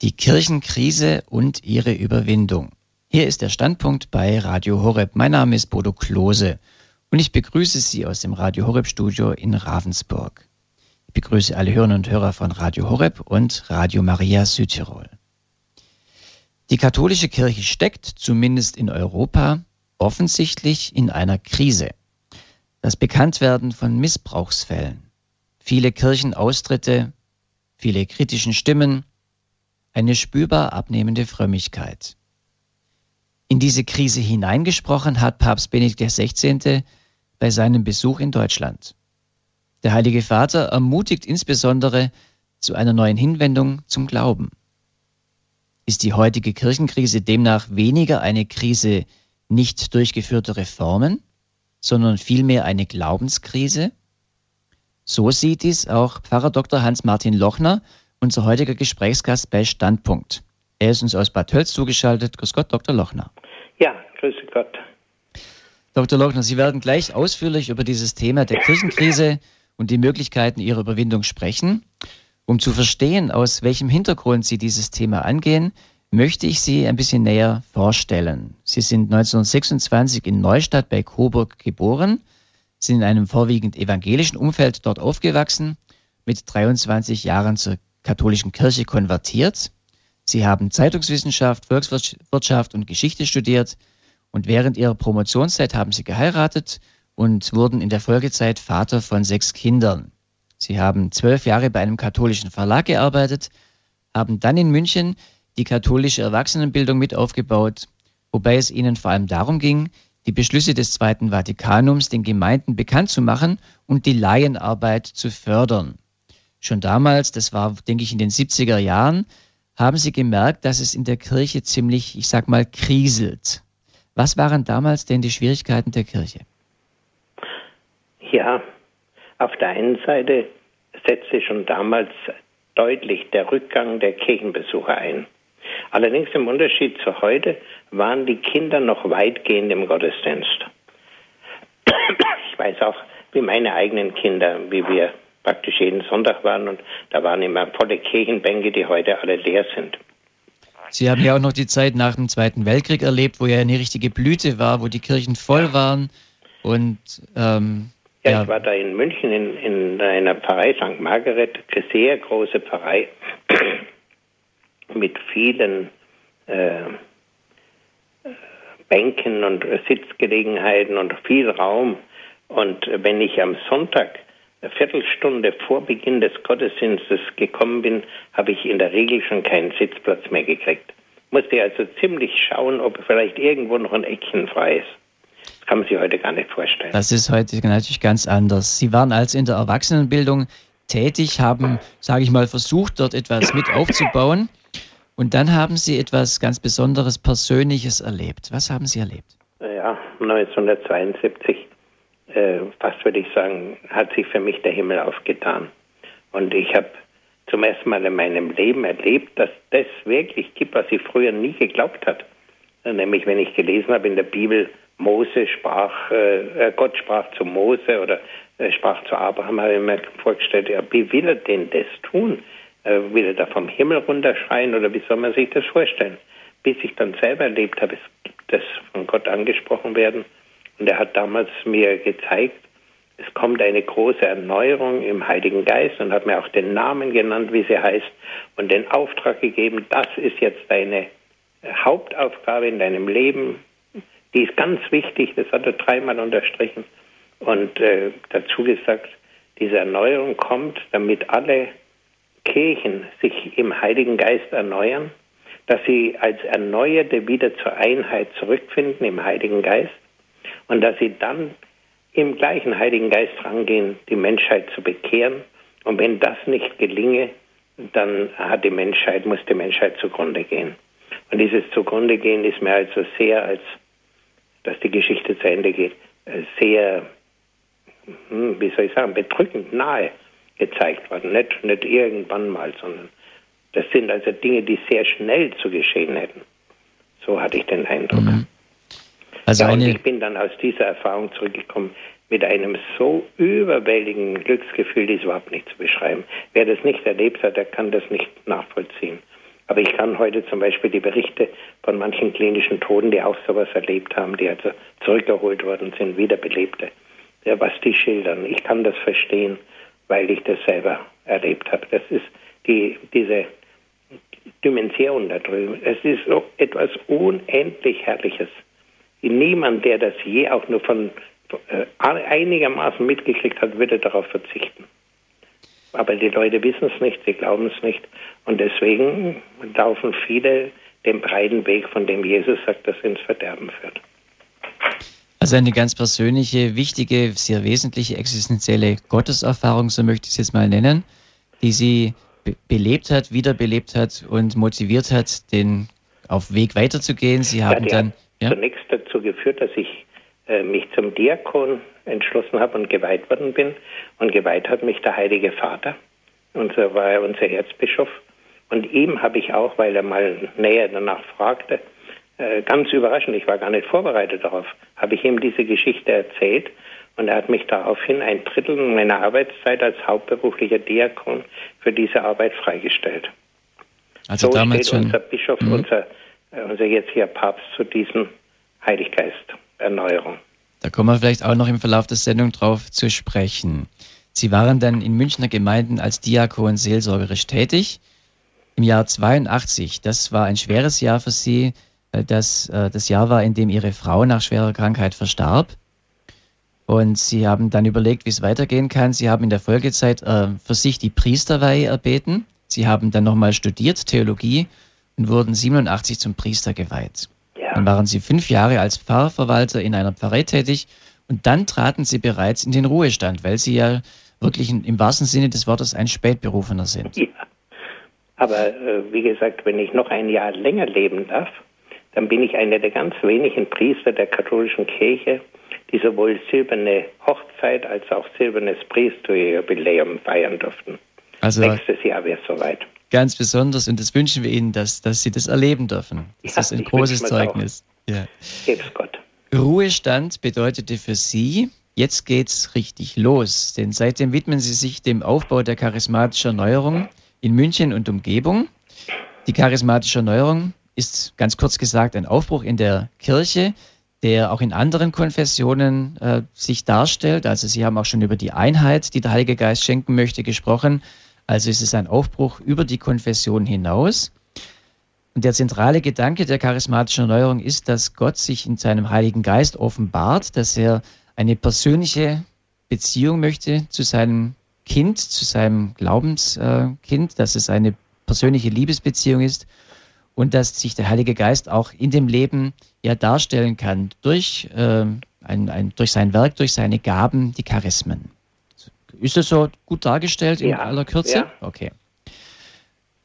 Die Kirchenkrise und ihre Überwindung. Hier ist der Standpunkt bei Radio Horeb. Mein Name ist Bodo Klose und ich begrüße Sie aus dem Radio Horeb Studio in Ravensburg. Ich begrüße alle Hörerinnen und Hörer von Radio Horeb und Radio Maria Südtirol. Die katholische Kirche steckt, zumindest in Europa, offensichtlich in einer Krise. Das Bekanntwerden von Missbrauchsfällen, viele Kirchenaustritte, viele kritischen Stimmen, eine spürbar abnehmende Frömmigkeit. In diese Krise hineingesprochen hat Papst Benedikt XVI. bei seinem Besuch in Deutschland. Der Heilige Vater ermutigt insbesondere zu einer neuen Hinwendung zum Glauben. Ist die heutige Kirchenkrise demnach weniger eine Krise nicht durchgeführter Reformen, sondern vielmehr eine Glaubenskrise? So sieht dies auch Pfarrer Dr. Hans-Martin Lochner, unser heutiger Gesprächsgast bei Standpunkt. Er ist uns aus Bad Tölz zugeschaltet. Grüß Gott, Dr. Lochner. Ja, grüße Gott. Dr. Lochner, Sie werden gleich ausführlich über dieses Thema der Kirchenkrise und die Möglichkeiten ihrer Überwindung sprechen. Um zu verstehen, aus welchem Hintergrund Sie dieses Thema angehen, möchte ich Sie ein bisschen näher vorstellen. Sie sind 1926 in Neustadt bei Coburg geboren, sind in einem vorwiegend evangelischen Umfeld dort aufgewachsen, mit 23 Jahren zur katholischen Kirche konvertiert. Sie haben Zeitungswissenschaft, Volkswirtschaft und Geschichte studiert und während ihrer Promotionszeit haben Sie geheiratet und wurden in der Folgezeit Vater von sechs Kindern. Sie haben zwölf Jahre bei einem katholischen Verlag gearbeitet, haben dann in München die katholische Erwachsenenbildung mit aufgebaut, wobei es ihnen vor allem darum ging, die Beschlüsse des Zweiten Vatikanums den Gemeinden bekannt zu machen und die Laienarbeit zu fördern. Schon damals, das war, denke ich, in den 70er Jahren, haben sie gemerkt, dass es in der Kirche ziemlich, ich sag mal, kriselt. Was waren damals denn die Schwierigkeiten der Kirche? Ja, auf der einen Seite setzte schon damals deutlich der Rückgang der Kirchenbesucher ein. Allerdings im Unterschied zu heute waren die Kinder noch weitgehend im Gottesdienst. Ich weiß auch, wie meine eigenen Kinder, wie wir praktisch jeden Sonntag waren und da waren immer volle Kirchenbänke, die heute alle leer sind. Sie haben ja auch noch die Zeit nach dem Zweiten Weltkrieg erlebt, wo ja eine richtige Blüte war, wo die Kirchen voll waren und ähm, ja, ja, ich war da in München in, in einer Pfarrei St. Margaret, eine sehr große Pfarrei mit vielen äh, Bänken und Sitzgelegenheiten und viel Raum. Und wenn ich am Sonntag eine Viertelstunde vor Beginn des Gottesdienstes gekommen bin, habe ich in der Regel schon keinen Sitzplatz mehr gekriegt. Musste also ziemlich schauen, ob vielleicht irgendwo noch ein Eckchen frei ist kann man sich heute gar nicht vorstellen. Das ist heute natürlich ganz anders. Sie waren also in der Erwachsenenbildung tätig, haben, sage ich mal, versucht, dort etwas mit aufzubauen. Und dann haben Sie etwas ganz Besonderes, Persönliches erlebt. Was haben Sie erlebt? Ja, 1972, äh, fast würde ich sagen, hat sich für mich der Himmel aufgetan. Und ich habe zum ersten Mal in meinem Leben erlebt, dass das wirklich gibt, was ich früher nie geglaubt habe. Nämlich, wenn ich gelesen habe in der Bibel, Mose sprach, äh, äh, Gott sprach zu Mose oder äh, sprach zu Abraham, habe ich mir vorgestellt, ja, wie will er denn das tun? Äh, will er da vom Himmel runterschreien oder wie soll man sich das vorstellen? Bis ich dann selber erlebt habe, es gibt das von Gott angesprochen werden. Und er hat damals mir gezeigt, es kommt eine große Erneuerung im Heiligen Geist und hat mir auch den Namen genannt, wie sie heißt, und den Auftrag gegeben, das ist jetzt deine Hauptaufgabe in deinem Leben, die ist ganz wichtig, das hat er dreimal unterstrichen. Und äh, dazu gesagt, diese Erneuerung kommt, damit alle Kirchen sich im Heiligen Geist erneuern, dass sie als Erneuerte wieder zur Einheit zurückfinden im Heiligen Geist und dass sie dann im gleichen Heiligen Geist rangehen, die Menschheit zu bekehren. Und wenn das nicht gelinge, dann hat die Menschheit, muss die Menschheit zugrunde gehen. Und dieses zugrunde gehen ist mir also sehr als dass die Geschichte zu Ende geht, äh, sehr, hm, wie soll ich sagen, bedrückend nahe gezeigt worden. Nicht, nicht irgendwann mal, sondern das sind also Dinge, die sehr schnell zu geschehen hätten. So hatte ich den Eindruck. Mhm. Also ja, und ich bin dann aus dieser Erfahrung zurückgekommen mit einem so überwältigenden Glücksgefühl, das ist überhaupt nicht zu beschreiben. Wer das nicht erlebt hat, der kann das nicht nachvollziehen. Aber ich kann heute zum Beispiel die Berichte von manchen klinischen Toten, die auch sowas erlebt haben, die also zurückgeholt worden sind, wiederbelebte, ja, was die schildern. Ich kann das verstehen, weil ich das selber erlebt habe. Das ist die, diese Dimension da drüben. Es ist so etwas unendlich Herrliches. Niemand, der das je auch nur von äh, einigermaßen mitgekriegt hat, würde darauf verzichten. Aber die Leute wissen es nicht, sie glauben es nicht. Und deswegen laufen viele den breiten Weg, von dem Jesus sagt, dass ins Verderben führt. Also eine ganz persönliche, wichtige, sehr wesentliche existenzielle Gotteserfahrung, so möchte ich es jetzt mal nennen, die Sie be belebt hat, wiederbelebt hat und motiviert hat, den auf Weg weiterzugehen. Sie haben ja, dann ja? zunächst dazu geführt, dass ich äh, mich zum Diakon entschlossen habe und geweiht worden bin. Und geweiht hat mich der Heilige Vater. Und so war er unser Erzbischof. Und ihm habe ich auch, weil er mal näher danach fragte, äh, ganz überraschend, ich war gar nicht vorbereitet darauf, habe ich ihm diese Geschichte erzählt. Und er hat mich daraufhin ein Drittel meiner Arbeitszeit als hauptberuflicher Diakon für diese Arbeit freigestellt. Also so damals steht unser Bischof, mhm. unser, unser jetziger Papst zu diesem Heiliggeist-Erneuerung. Da kommen wir vielleicht auch noch im Verlauf der Sendung drauf zu sprechen. Sie waren dann in Münchner Gemeinden als Diakon seelsorgerisch tätig. Im Jahr 82, das war ein schweres Jahr für Sie. Äh, das, äh, das Jahr war, in dem Ihre Frau nach schwerer Krankheit verstarb. Und Sie haben dann überlegt, wie es weitergehen kann. Sie haben in der Folgezeit äh, für sich die Priesterweihe erbeten. Sie haben dann nochmal studiert, Theologie, und wurden 87 zum Priester geweiht. Ja. Dann waren sie fünf Jahre als Pfarrverwalter in einer Pfarrei tätig und dann traten sie bereits in den Ruhestand, weil sie ja wirklich im wahrsten Sinne des Wortes ein Spätberufener sind. Ja. Aber äh, wie gesagt, wenn ich noch ein Jahr länger leben darf, dann bin ich einer der ganz wenigen Priester der katholischen Kirche, die sowohl silberne Hochzeit als auch silbernes Priesterjubiläum feiern durften. Also Nächstes Jahr wäre es soweit ganz besonders und das wünschen wir Ihnen, dass, dass Sie das erleben dürfen. Das ja, ist ein großes Zeugnis. Ja. Gott. Ruhestand bedeutete für Sie, jetzt geht's richtig los, denn seitdem widmen Sie sich dem Aufbau der charismatischen Erneuerung in München und Umgebung. Die charismatische Erneuerung ist ganz kurz gesagt ein Aufbruch in der Kirche, der auch in anderen Konfessionen äh, sich darstellt. Also Sie haben auch schon über die Einheit, die der Heilige Geist schenken möchte, gesprochen. Also es ist ein Aufbruch über die Konfession hinaus. Und der zentrale Gedanke der charismatischen Erneuerung ist, dass Gott sich in seinem Heiligen Geist offenbart, dass er eine persönliche Beziehung möchte zu seinem Kind, zu seinem Glaubenskind, dass es eine persönliche Liebesbeziehung ist und dass sich der Heilige Geist auch in dem Leben ja darstellen kann durch, äh, ein, ein, durch sein Werk, durch seine Gaben, die Charismen. Ist das so gut dargestellt in ja, aller Kürze? Ja. Okay.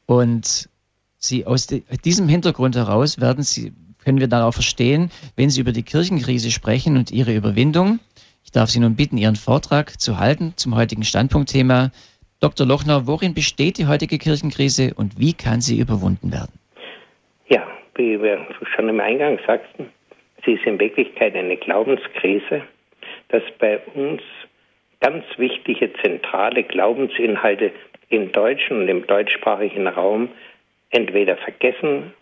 Und Sie aus diesem Hintergrund heraus werden Sie, können wir dann auch verstehen, wenn Sie über die Kirchenkrise sprechen und ihre Überwindung. Ich darf Sie nun bitten, Ihren Vortrag zu halten zum heutigen Standpunktthema. Dr. Lochner, worin besteht die heutige Kirchenkrise und wie kann sie überwunden werden? Ja, wie wir schon im Eingang sagten, sie ist in Wirklichkeit eine Glaubenskrise, dass bei uns ganz wichtige zentrale Glaubensinhalte im deutschen und im deutschsprachigen Raum entweder vergessen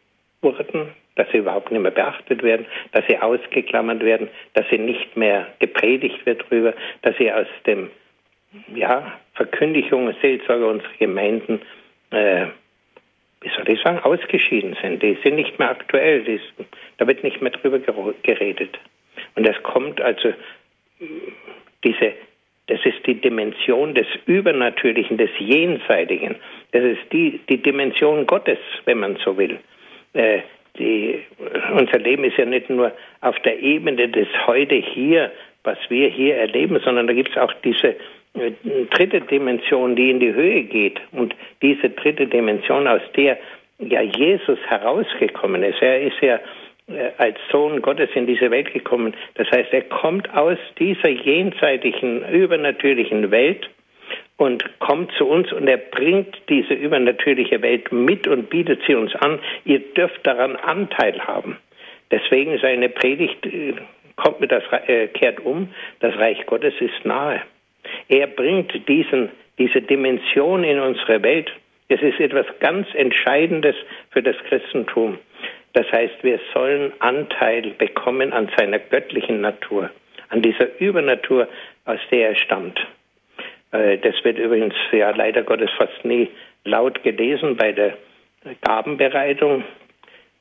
wurden, dass sie überhaupt nicht mehr beachtet werden, dass sie ausgeklammert werden, dass sie nicht mehr gepredigt wird darüber, dass sie aus dem ja, Verkündigung, Seelsorge unserer Gemeinden, äh, wie soll ich sagen, ausgeschieden sind. Die sind nicht mehr aktuell, ist, da wird nicht mehr drüber geredet. Und das kommt also, diese das ist die Dimension des Übernatürlichen, des Jenseitigen. Das ist die, die Dimension Gottes, wenn man so will. Äh, die, unser Leben ist ja nicht nur auf der Ebene des Heute hier, was wir hier erleben, sondern da gibt es auch diese äh, dritte Dimension, die in die Höhe geht. Und diese dritte Dimension, aus der ja Jesus herausgekommen ist. Er ist ja als Sohn Gottes in diese Welt gekommen. Das heißt, er kommt aus dieser jenseitigen, übernatürlichen Welt und kommt zu uns und er bringt diese übernatürliche Welt mit und bietet sie uns an. Ihr dürft daran Anteil haben. Deswegen seine Predigt äh, kommt mit das äh, kehrt um. Das Reich Gottes ist nahe. Er bringt diesen, diese Dimension in unsere Welt. Es ist etwas ganz Entscheidendes für das Christentum. Das heißt, wir sollen Anteil bekommen an seiner göttlichen Natur, an dieser Übernatur, aus der er stammt. Äh, das wird übrigens ja leider Gottes fast nie laut gelesen bei der Gabenbereitung.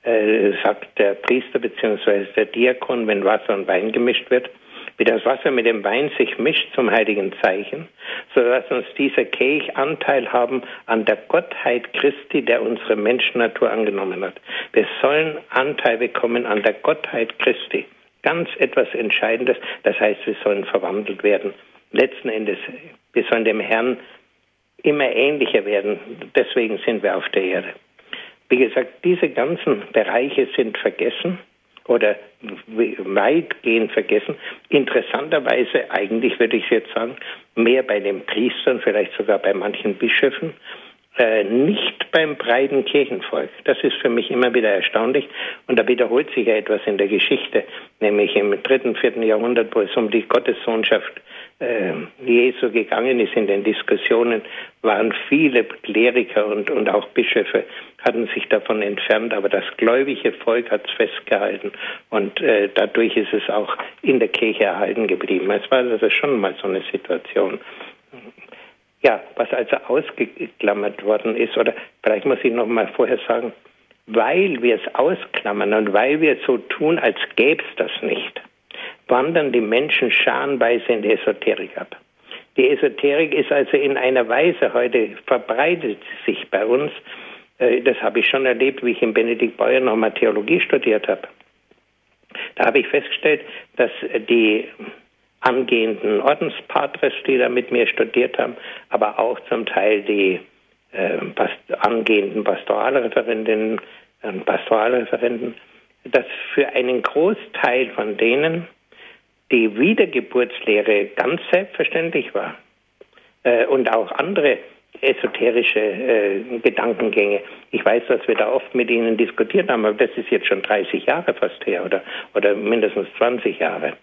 Äh, sagt der Priester bzw. der Diakon, wenn Wasser und Wein gemischt wird, wie das Wasser mit dem Wein sich mischt zum heiligen Zeichen, so dass uns dieser Kelch Anteil haben an der Gottheit Christi, der unsere Menschennatur angenommen hat. Wir sollen Anteil bekommen an der Gottheit Christi. Ganz etwas Entscheidendes. Das heißt, wir sollen verwandelt werden. Letzten Endes, wir sollen dem Herrn immer ähnlicher werden. Deswegen sind wir auf der Erde. Wie gesagt, diese ganzen Bereiche sind vergessen oder weitgehend vergessen. Interessanterweise, eigentlich würde ich jetzt sagen, mehr bei den Priestern, vielleicht sogar bei manchen Bischöfen, äh, nicht beim breiten Kirchenvolk. Das ist für mich immer wieder erstaunlich und da wiederholt sich ja etwas in der Geschichte, nämlich im dritten, vierten Jahrhundert, wo es um die Gottessohnschaft äh, Jesu gegangen ist in den Diskussionen, waren viele Kleriker und, und auch Bischöfe hatten sich davon entfernt, aber das gläubige Volk hat es festgehalten und äh, dadurch ist es auch in der Kirche erhalten geblieben. Es war also schon mal so eine Situation. Ja, was also ausgeklammert worden ist, oder vielleicht muss ich noch mal vorher sagen, weil wir es ausklammern und weil wir so tun, als gäbe es das nicht, wandern die Menschen scharenweise in die Esoterik ab. Die Esoterik ist also in einer Weise heute verbreitet sich bei uns. Äh, das habe ich schon erlebt, wie ich in Benedikt Beuer nochmal Theologie studiert habe. Da habe ich festgestellt, dass die angehenden Ordenspatres, die da mit mir studiert haben, aber auch zum Teil die äh, past angehenden Pastoralreferentinnen und Pastoralreferenten, dass für einen Großteil von denen die Wiedergeburtslehre ganz selbstverständlich war äh, und auch andere esoterische äh, Gedankengänge. Ich weiß, dass wir da oft mit Ihnen diskutiert haben, aber das ist jetzt schon 30 Jahre fast her oder, oder mindestens 20 Jahre.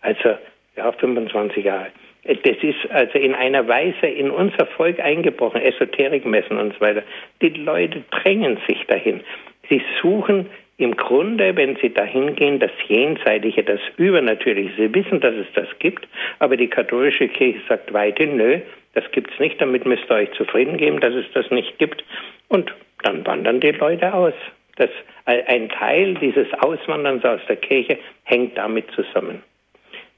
Also ja, 25 Jahre. Das ist also in einer Weise in unser Volk eingebrochen, Esoterikmessen und so weiter. Die Leute drängen sich dahin. Sie suchen im Grunde, wenn sie dahin gehen, das Jenseitige, das Übernatürliche. Sie wissen, dass es das gibt, aber die katholische Kirche sagt weiterhin, nö, das gibt's nicht, damit müsst ihr euch zufrieden geben, dass es das nicht gibt. Und dann wandern die Leute aus. Das, ein Teil dieses Auswanderns aus der Kirche hängt damit zusammen.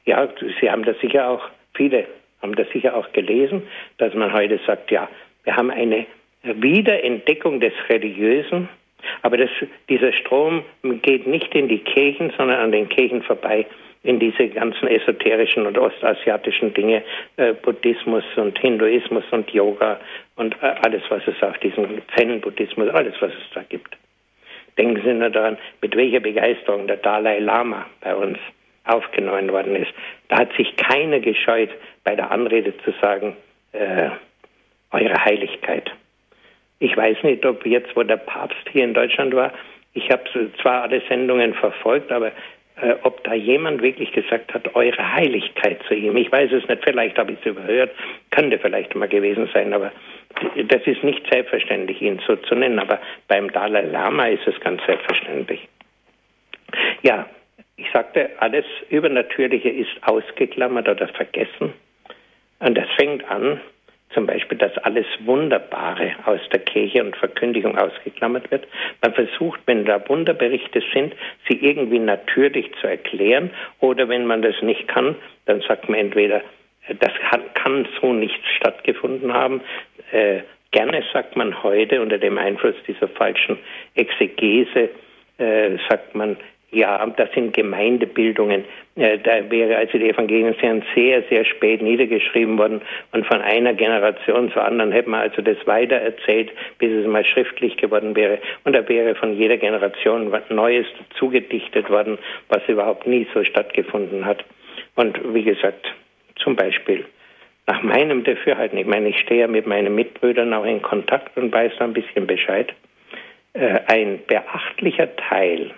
Ja, Sie haben das sicher auch, viele haben das sicher auch gelesen, dass man heute sagt, ja, wir haben eine Wiederentdeckung des Religiösen, aber das, dieser Strom geht nicht in die Kirchen, sondern an den Kirchen vorbei in diese ganzen esoterischen und ostasiatischen Dinge, äh, Buddhismus und Hinduismus und Yoga und äh, alles, was es auf diesem Zen-Buddhismus, alles, was es da gibt. Denken Sie nur daran, mit welcher Begeisterung der Dalai Lama bei uns aufgenommen worden ist. Da hat sich keiner gescheut, bei der Anrede zu sagen, äh, Eure Heiligkeit. Ich weiß nicht, ob jetzt, wo der Papst hier in Deutschland war, ich habe zwar alle Sendungen verfolgt, aber äh, ob da jemand wirklich gesagt hat, Eure Heiligkeit zu ihm. Ich weiß es nicht, vielleicht habe ich es überhört, könnte vielleicht mal gewesen sein, aber das ist nicht selbstverständlich, ihn so zu nennen. Aber beim Dalai Lama ist es ganz selbstverständlich. Ja, ich sagte, alles Übernatürliche ist ausgeklammert oder vergessen. Und das fängt an, zum Beispiel, dass alles Wunderbare aus der Kirche und Verkündigung ausgeklammert wird. Man versucht, wenn da Wunderberichte sind, sie irgendwie natürlich zu erklären oder wenn man das nicht kann, dann sagt man entweder, das kann, kann so nicht stattgefunden haben. Äh, gerne sagt man heute unter dem Einfluss dieser falschen Exegese, äh, sagt man, ja, das sind Gemeindebildungen. Äh, da wäre also die Evangelien sehr, sehr spät niedergeschrieben worden und von einer Generation zur anderen hätte man also das weiter erzählt, bis es mal schriftlich geworden wäre. Und da wäre von jeder Generation was Neues zugedichtet worden, was überhaupt nie so stattgefunden hat. Und wie gesagt, zum Beispiel nach meinem Dafürhalten, ich meine, ich stehe ja mit meinen Mitbrüdern auch in Kontakt und weiß da ein bisschen Bescheid, äh, ein beachtlicher Teil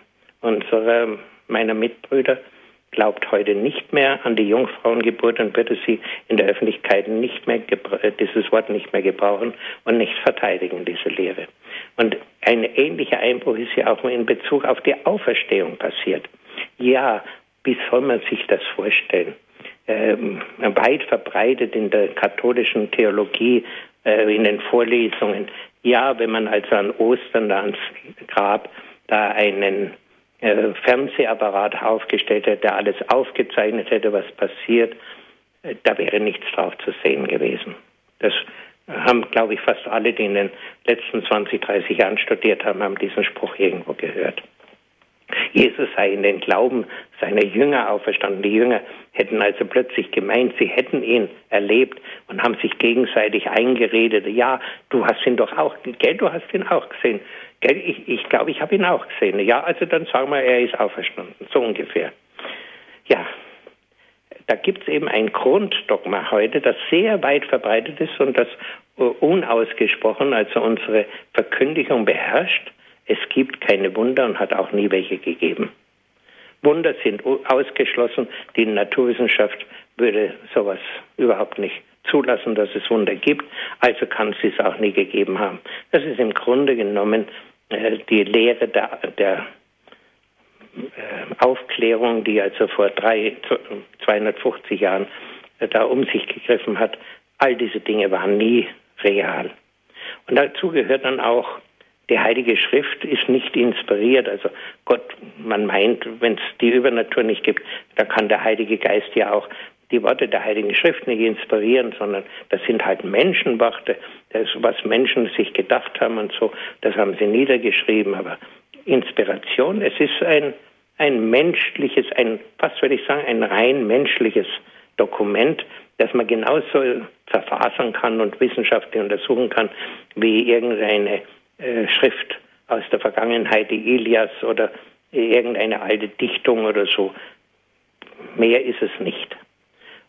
unserer, meiner Mitbrüder glaubt heute nicht mehr an die Jungfrauengeburt und würde sie in der Öffentlichkeit nicht mehr äh, dieses Wort nicht mehr gebrauchen und nicht verteidigen, diese Lehre. Und ein ähnlicher Einbruch ist ja auch in Bezug auf die Auferstehung passiert. Ja, wie soll man sich das vorstellen? Ähm, weit verbreitet in der katholischen Theologie, äh, in den Vorlesungen. Ja, wenn man also an Ostern da ans Grab da einen äh, Fernsehapparat aufgestellt hätte, der alles aufgezeichnet hätte, was passiert, äh, da wäre nichts drauf zu sehen gewesen. Das haben, glaube ich, fast alle, die in den letzten 20, 30 Jahren studiert haben, haben diesen Spruch irgendwo gehört. Jesus sei in den Glauben seiner Jünger auferstanden. Die Jünger hätten also plötzlich gemeint, sie hätten ihn erlebt und haben sich gegenseitig eingeredet. Ja, du hast ihn doch auch, gell, du hast ihn auch gesehen. Ich, ich glaube, ich habe ihn auch gesehen. Ja, also dann sagen wir, er ist auferstanden. So ungefähr. Ja, da gibt es eben ein Grunddogma heute, das sehr weit verbreitet ist und das unausgesprochen, also unsere Verkündigung beherrscht. Es gibt keine Wunder und hat auch nie welche gegeben. Wunder sind ausgeschlossen. Die Naturwissenschaft würde sowas überhaupt nicht zulassen, dass es Wunder gibt. Also kann sie es auch nie gegeben haben. Das ist im Grunde genommen äh, die Lehre der, der äh, Aufklärung, die also vor drei, 250 Jahren äh, da um sich gegriffen hat. All diese Dinge waren nie real. Und dazu gehört dann auch die Heilige Schrift ist nicht inspiriert. Also Gott, man meint, wenn es die Übernatur nicht gibt, dann kann der Heilige Geist ja auch die Worte der Heiligen Schrift nicht inspirieren, sondern das sind halt Menschenworte, das, was Menschen sich gedacht haben und so, das haben sie niedergeschrieben. Aber Inspiration, es ist ein, ein menschliches, ein, fast würde ich sagen, ein rein menschliches Dokument, das man genauso verfasern kann und wissenschaftlich untersuchen kann, wie irgendeine äh, Schrift aus der Vergangenheit, die Ilias oder irgendeine alte Dichtung oder so. Mehr ist es nicht.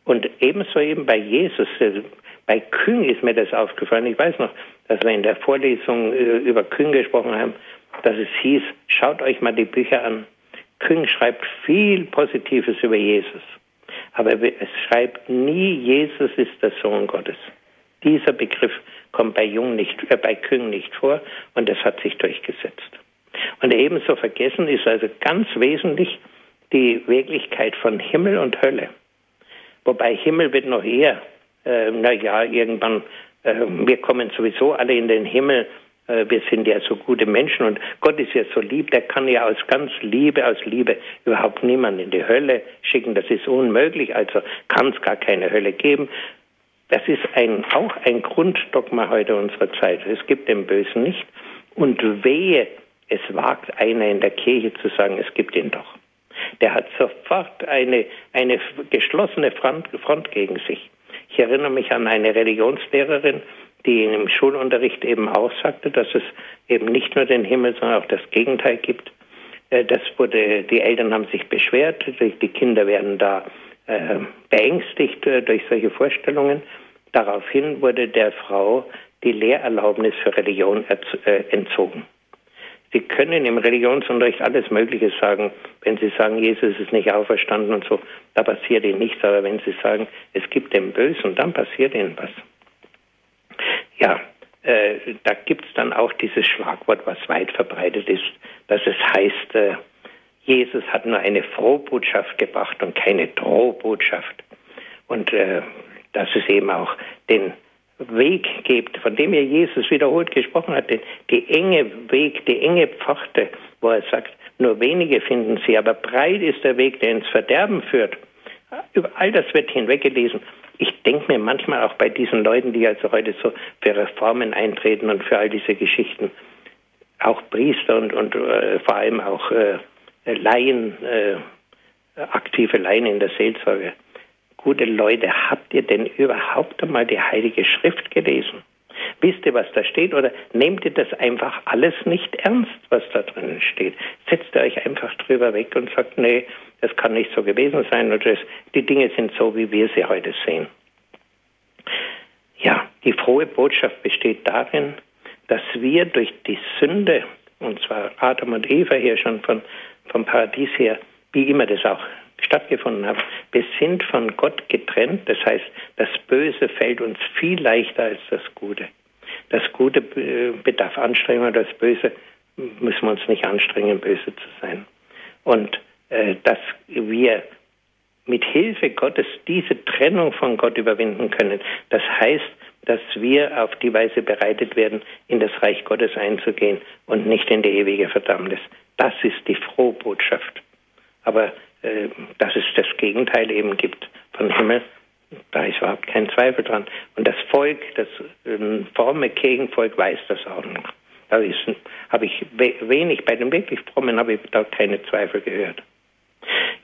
Und ebenso eben bei Jesus, äh, bei Küng ist mir das aufgefallen. Ich weiß noch, dass wir in der Vorlesung äh, über Küng gesprochen haben, dass es hieß, schaut euch mal die Bücher an. Küng schreibt viel Positives über Jesus. Aber es schreibt nie, Jesus ist der Sohn Gottes. Dieser Begriff kommt bei Jung nicht, äh, bei Küng nicht vor und das hat sich durchgesetzt. Und ebenso vergessen ist also ganz wesentlich die Wirklichkeit von Himmel und Hölle. Wobei Himmel wird noch eher, äh, naja, irgendwann, äh, wir kommen sowieso alle in den Himmel, äh, wir sind ja so gute Menschen und Gott ist ja so lieb, der kann ja aus ganz Liebe, aus Liebe überhaupt niemanden in die Hölle schicken, das ist unmöglich, also kann es gar keine Hölle geben. Das ist ein, auch ein Grunddogma heute unserer Zeit. Es gibt den Bösen nicht und wehe, es wagt einer in der Kirche zu sagen, es gibt ihn doch der hat sofort eine, eine geschlossene Front, Front gegen sich. Ich erinnere mich an eine Religionslehrerin, die im Schulunterricht eben auch sagte, dass es eben nicht nur den Himmel, sondern auch das Gegenteil gibt. Äh, das wurde, die Eltern haben sich beschwert, die Kinder werden da äh, beängstigt äh, durch solche Vorstellungen. Daraufhin wurde der Frau die Lehrerlaubnis für Religion entzogen. Sie können im Religionsunterricht alles Mögliche sagen. Wenn Sie sagen, Jesus ist nicht auferstanden und so, da passiert Ihnen nichts. Aber wenn Sie sagen, es gibt den Bösen, dann passiert Ihnen was. Ja, äh, da gibt es dann auch dieses Schlagwort, was weit verbreitet ist, dass es heißt, äh, Jesus hat nur eine Frohbotschaft gebracht und keine Drohbotschaft. Und äh, dass es eben auch den Weg gibt, von dem ja Jesus wiederholt gesprochen hat, die enge Weg, die enge Pforte, wo er sagt, nur wenige finden sie, aber breit ist der Weg, der ins Verderben führt. Über all das wird hinweggelesen. Ich denke mir manchmal auch bei diesen Leuten, die also heute so für Reformen eintreten und für all diese Geschichten, auch Priester und, und äh, vor allem auch äh, Laien, äh, aktive Laien in der Seelsorge, gute Leute, habt ihr denn überhaupt einmal die Heilige Schrift gelesen? Wisst ihr, was da steht? Oder nehmt ihr das einfach alles nicht ernst, was da drinnen steht? Setzt ihr euch einfach drüber weg und sagt, nee, das kann nicht so gewesen sein oder das, die Dinge sind so, wie wir sie heute sehen. Ja, die frohe Botschaft besteht darin, dass wir durch die Sünde, und zwar Adam und Eva hier schon von, vom Paradies her, wie immer das auch stattgefunden haben. Wir sind von Gott getrennt, das heißt, das Böse fällt uns viel leichter als das Gute. Das Gute bedarf Anstrengung, das Böse müssen wir uns nicht anstrengen, böse zu sein. Und äh, dass wir mit Hilfe Gottes diese Trennung von Gott überwinden können, das heißt, dass wir auf die Weise bereitet werden, in das Reich Gottes einzugehen und nicht in die ewige Verdammnis. Das ist die frohe Botschaft. Aber äh, dass es das Gegenteil eben gibt von Himmel, da ist überhaupt kein Zweifel dran. Und das Volk, das äh, fromme Gegenvolk weiß das auch noch. Da habe ich wenig, bei den wirklich Frommen habe ich da keine Zweifel gehört.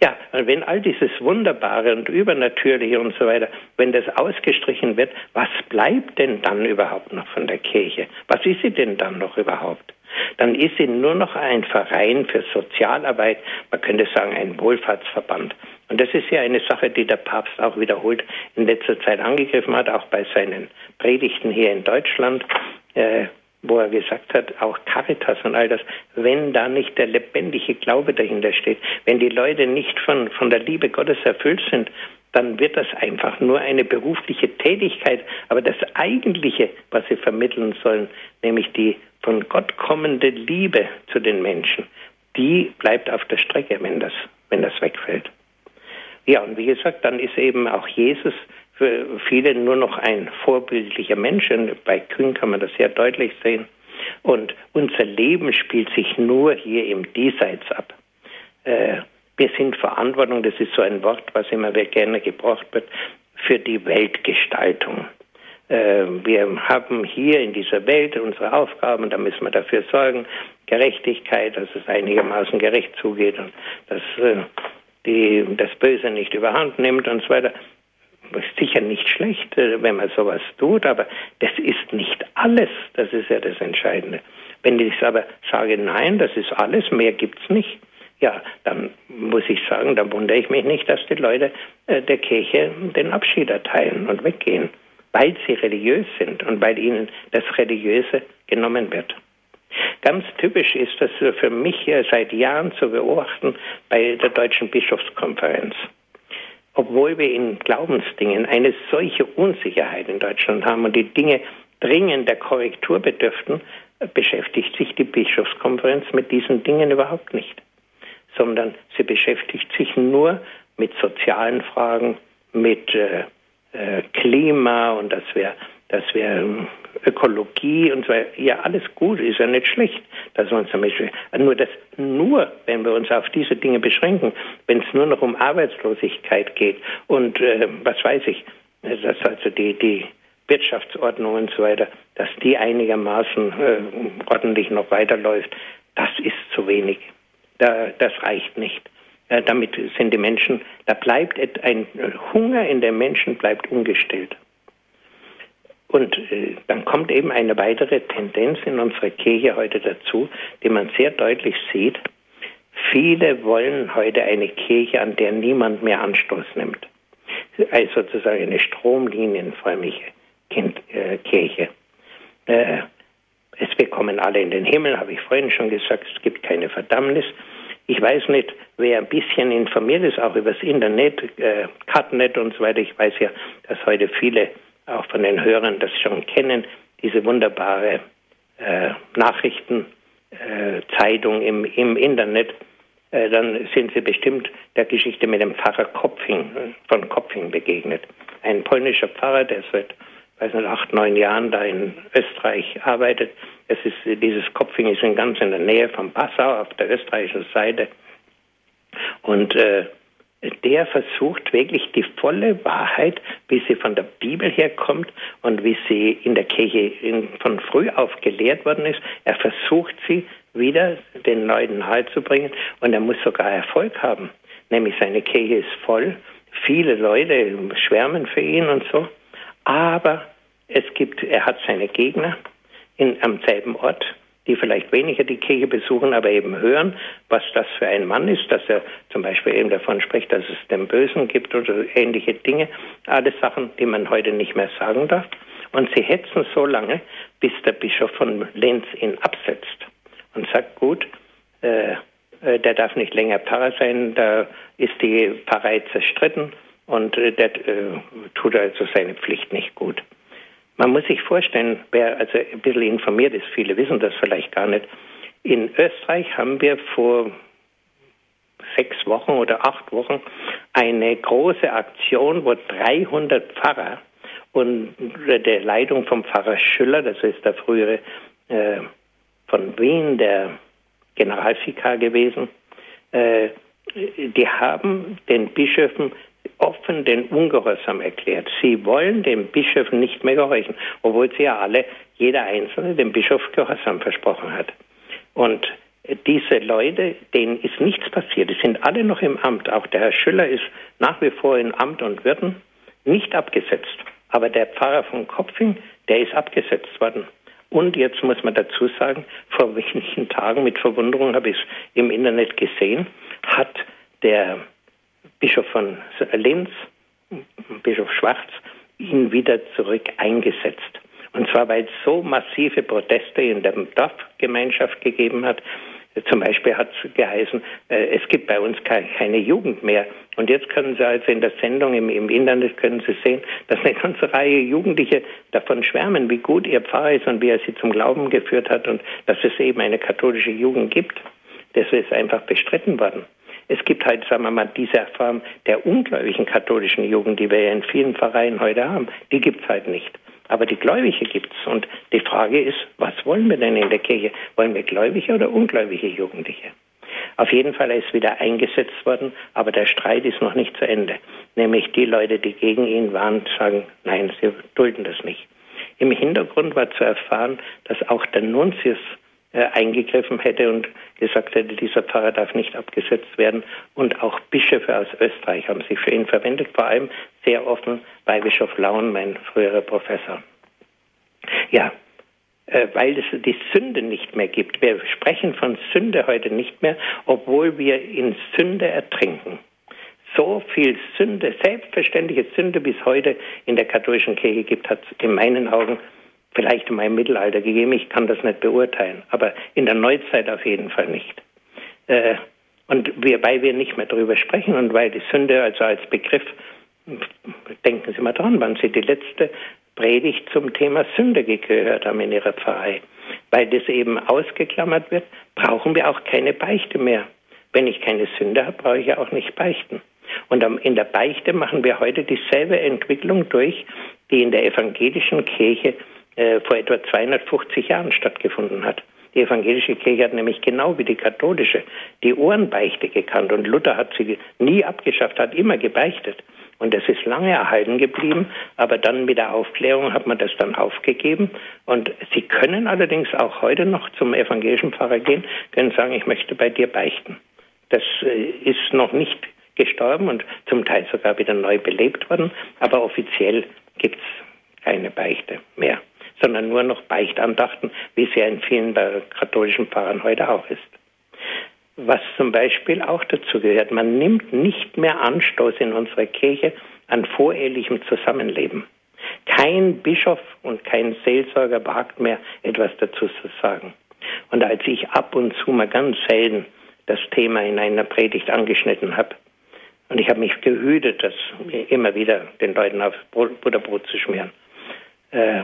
Ja, wenn all dieses Wunderbare und Übernatürliche und so weiter, wenn das ausgestrichen wird, was bleibt denn dann überhaupt noch von der Kirche? Was ist sie denn dann noch überhaupt? Dann ist sie nur noch ein Verein für Sozialarbeit, man könnte sagen ein Wohlfahrtsverband. Und das ist ja eine Sache, die der Papst auch wiederholt in letzter Zeit angegriffen hat, auch bei seinen Predigten hier in Deutschland. Äh, wo er gesagt hat, auch Caritas und all das, wenn da nicht der lebendige Glaube dahinter steht, wenn die Leute nicht von, von der Liebe Gottes erfüllt sind, dann wird das einfach nur eine berufliche Tätigkeit. Aber das Eigentliche, was sie vermitteln sollen, nämlich die von Gott kommende Liebe zu den Menschen, die bleibt auf der Strecke, wenn das, wenn das wegfällt. Ja, und wie gesagt, dann ist eben auch Jesus für viele nur noch ein vorbildlicher Mensch. Und bei Kühn kann man das sehr deutlich sehen. Und unser Leben spielt sich nur hier im Diesseits ab. Äh, wir sind Verantwortung, das ist so ein Wort, was immer gerne gebraucht wird, für die Weltgestaltung. Äh, wir haben hier in dieser Welt unsere Aufgaben, da müssen wir dafür sorgen, Gerechtigkeit, dass es einigermaßen gerecht zugeht und dass äh, die, das Böse nicht überhand nimmt und so weiter sicher nicht schlecht, äh, wenn man sowas tut, aber das ist nicht alles. Das ist ja das Entscheidende. Wenn ich aber sage, nein, das ist alles, mehr gibt's nicht, ja, dann muss ich sagen, dann wundere ich mich nicht, dass die Leute äh, der Kirche den Abschied erteilen und weggehen, weil sie religiös sind und weil ihnen das Religiöse genommen wird. Ganz typisch ist das für mich seit Jahren zu beobachten bei der Deutschen Bischofskonferenz obwohl wir in Glaubensdingen eine solche Unsicherheit in Deutschland haben und die Dinge dringend der Korrektur bedürften, beschäftigt sich die Bischofskonferenz mit diesen Dingen überhaupt nicht, sondern sie beschäftigt sich nur mit sozialen Fragen, mit äh, äh Klima und dass wir dass wir ähm, Ökologie und so weiter, ja, alles gut, ist ja nicht schlecht, dass wir uns damit Nur das, nur wenn wir uns auf diese Dinge beschränken, wenn es nur noch um Arbeitslosigkeit geht und äh, was weiß ich, dass also die, die Wirtschaftsordnung und so weiter, dass die einigermaßen äh, ordentlich noch weiterläuft, das ist zu wenig. Da, das reicht nicht. Äh, damit sind die Menschen, da bleibt ein Hunger in den Menschen bleibt ungestillt. Und äh, dann kommt eben eine weitere Tendenz in unserer Kirche heute dazu, die man sehr deutlich sieht. Viele wollen heute eine Kirche, an der niemand mehr Anstoß nimmt. Also sozusagen eine stromlinienförmige kind, äh, Kirche. Äh, es, wir kommen alle in den Himmel, habe ich vorhin schon gesagt, es gibt keine Verdammnis. Ich weiß nicht, wer ein bisschen informiert ist, auch über das Internet, äh, Cutnet und so weiter. Ich weiß ja, dass heute viele auch von den Hörern das schon kennen, diese wunderbare äh, Nachrichtenzeitung äh, im, im Internet, äh, dann sind Sie bestimmt der Geschichte mit dem Pfarrer Kopfing von Kopfing begegnet. Ein polnischer Pfarrer, der seit weiß nicht, acht, neun Jahren da in Österreich arbeitet. Es ist, dieses Kopfing ist ganz in der Nähe von Passau auf der österreichischen Seite. Und äh, der versucht wirklich die volle Wahrheit, wie sie von der Bibel herkommt und wie sie in der Kirche von früh auf gelehrt worden ist. Er versucht sie wieder den Leuten nahezubringen und er muss sogar Erfolg haben. Nämlich seine Kirche ist voll, viele Leute schwärmen für ihn und so. Aber es gibt, er hat seine Gegner in, am selben Ort die vielleicht weniger die Kirche besuchen, aber eben hören, was das für ein Mann ist, dass er zum Beispiel eben davon spricht, dass es den Bösen gibt oder ähnliche Dinge. Alles Sachen, die man heute nicht mehr sagen darf. Und sie hetzen so lange, bis der Bischof von Lenz ihn absetzt und sagt, gut, äh, äh, der darf nicht länger Pfarrer sein, da ist die Pfarrei zerstritten und äh, der äh, tut also seine Pflicht nicht gut. Man muss sich vorstellen, wer also ein bisschen informiert ist, viele wissen das vielleicht gar nicht. In Österreich haben wir vor sechs Wochen oder acht Wochen eine große Aktion, wo 300 Pfarrer unter der Leitung vom Pfarrer Schüller, das ist der frühere äh, von Wien, der Generalvikar gewesen, äh, die haben den Bischöfen offen den Ungehorsam erklärt. Sie wollen den Bischöfen nicht mehr gehorchen, obwohl sie ja alle, jeder Einzelne, dem Bischof Gehorsam versprochen hat. Und diese Leute, denen ist nichts passiert. Die sind alle noch im Amt. Auch der Herr Schüller ist nach wie vor in Amt und Würden nicht abgesetzt. Aber der Pfarrer von Kopfing, der ist abgesetzt worden. Und jetzt muss man dazu sagen, vor wenigen Tagen mit Verwunderung habe ich es im Internet gesehen, hat der Bischof von Linz, Bischof Schwarz, ihn wieder zurück eingesetzt. Und zwar, weil es so massive Proteste in der Dorfgemeinschaft gegeben hat, zum Beispiel hat es geheißen, äh, es gibt bei uns keine Jugend mehr. Und jetzt können Sie also in der Sendung im, im, Internet können Sie sehen, dass eine ganze Reihe Jugendliche davon schwärmen, wie gut ihr Pfarrer ist und wie er sie zum Glauben geführt hat und dass es eben eine katholische Jugend gibt. Das ist einfach bestritten worden. Es gibt halt, sagen wir mal, diese Form der ungläubigen katholischen Jugend, die wir ja in vielen Vereinen heute haben, die gibt es halt nicht. Aber die Gläubige gibt es. Und die Frage ist, was wollen wir denn in der Kirche? Wollen wir gläubige oder ungläubige Jugendliche? Auf jeden Fall ist wieder eingesetzt worden, aber der Streit ist noch nicht zu Ende. Nämlich die Leute, die gegen ihn waren, sagen, nein, sie dulden das nicht. Im Hintergrund war zu erfahren, dass auch der Nuntius äh, eingegriffen hätte und gesagt hätte, dieser Pfarrer darf nicht abgesetzt werden. Und auch Bischöfe aus Österreich haben sich für ihn verwendet, vor allem sehr offen bei Bischof Laun, mein früherer Professor. Ja, äh, weil es die Sünde nicht mehr gibt. Wir sprechen von Sünde heute nicht mehr, obwohl wir in Sünde ertrinken. So viel Sünde, selbstverständliche Sünde, es heute in der katholischen Kirche gibt, hat in meinen Augen vielleicht in meinem Mittelalter gegeben. Ich kann das nicht beurteilen, aber in der Neuzeit auf jeden Fall nicht. Äh, und wir, weil wir nicht mehr darüber sprechen und weil die Sünde also als Begriff, denken Sie mal dran, wann Sie die letzte Predigt zum Thema Sünde gehört haben in Ihrer Pfarrei. Weil das eben ausgeklammert wird, brauchen wir auch keine Beichte mehr. Wenn ich keine Sünde habe, brauche ich ja auch nicht beichten. Und in der Beichte machen wir heute dieselbe Entwicklung durch, die in der evangelischen Kirche äh, vor etwa 250 Jahren stattgefunden hat. Die evangelische Kirche hat nämlich genau wie die katholische die Ohrenbeichte gekannt und Luther hat sie nie abgeschafft, hat immer gebeichtet. Und das ist lange erhalten geblieben, aber dann mit der Aufklärung hat man das dann aufgegeben. Und Sie können allerdings auch heute noch zum evangelischen Pfarrer gehen, können sagen, ich möchte bei dir beichten. Das äh, ist noch nicht gestorben und zum Teil sogar wieder neu belebt worden, aber offiziell gibt es keine Beichte mehr sondern nur noch Beichtandachten, wie es ja in vielen katholischen Pfarrern heute auch ist. Was zum Beispiel auch dazu gehört, man nimmt nicht mehr Anstoß in unserer Kirche an vorehelichem Zusammenleben. Kein Bischof und kein Seelsorger wagt mehr etwas dazu zu sagen. Und als ich ab und zu mal ganz selten das Thema in einer Predigt angeschnitten habe, und ich habe mich gehütet, das immer wieder den Leuten auf Butterbrot zu schmieren, äh,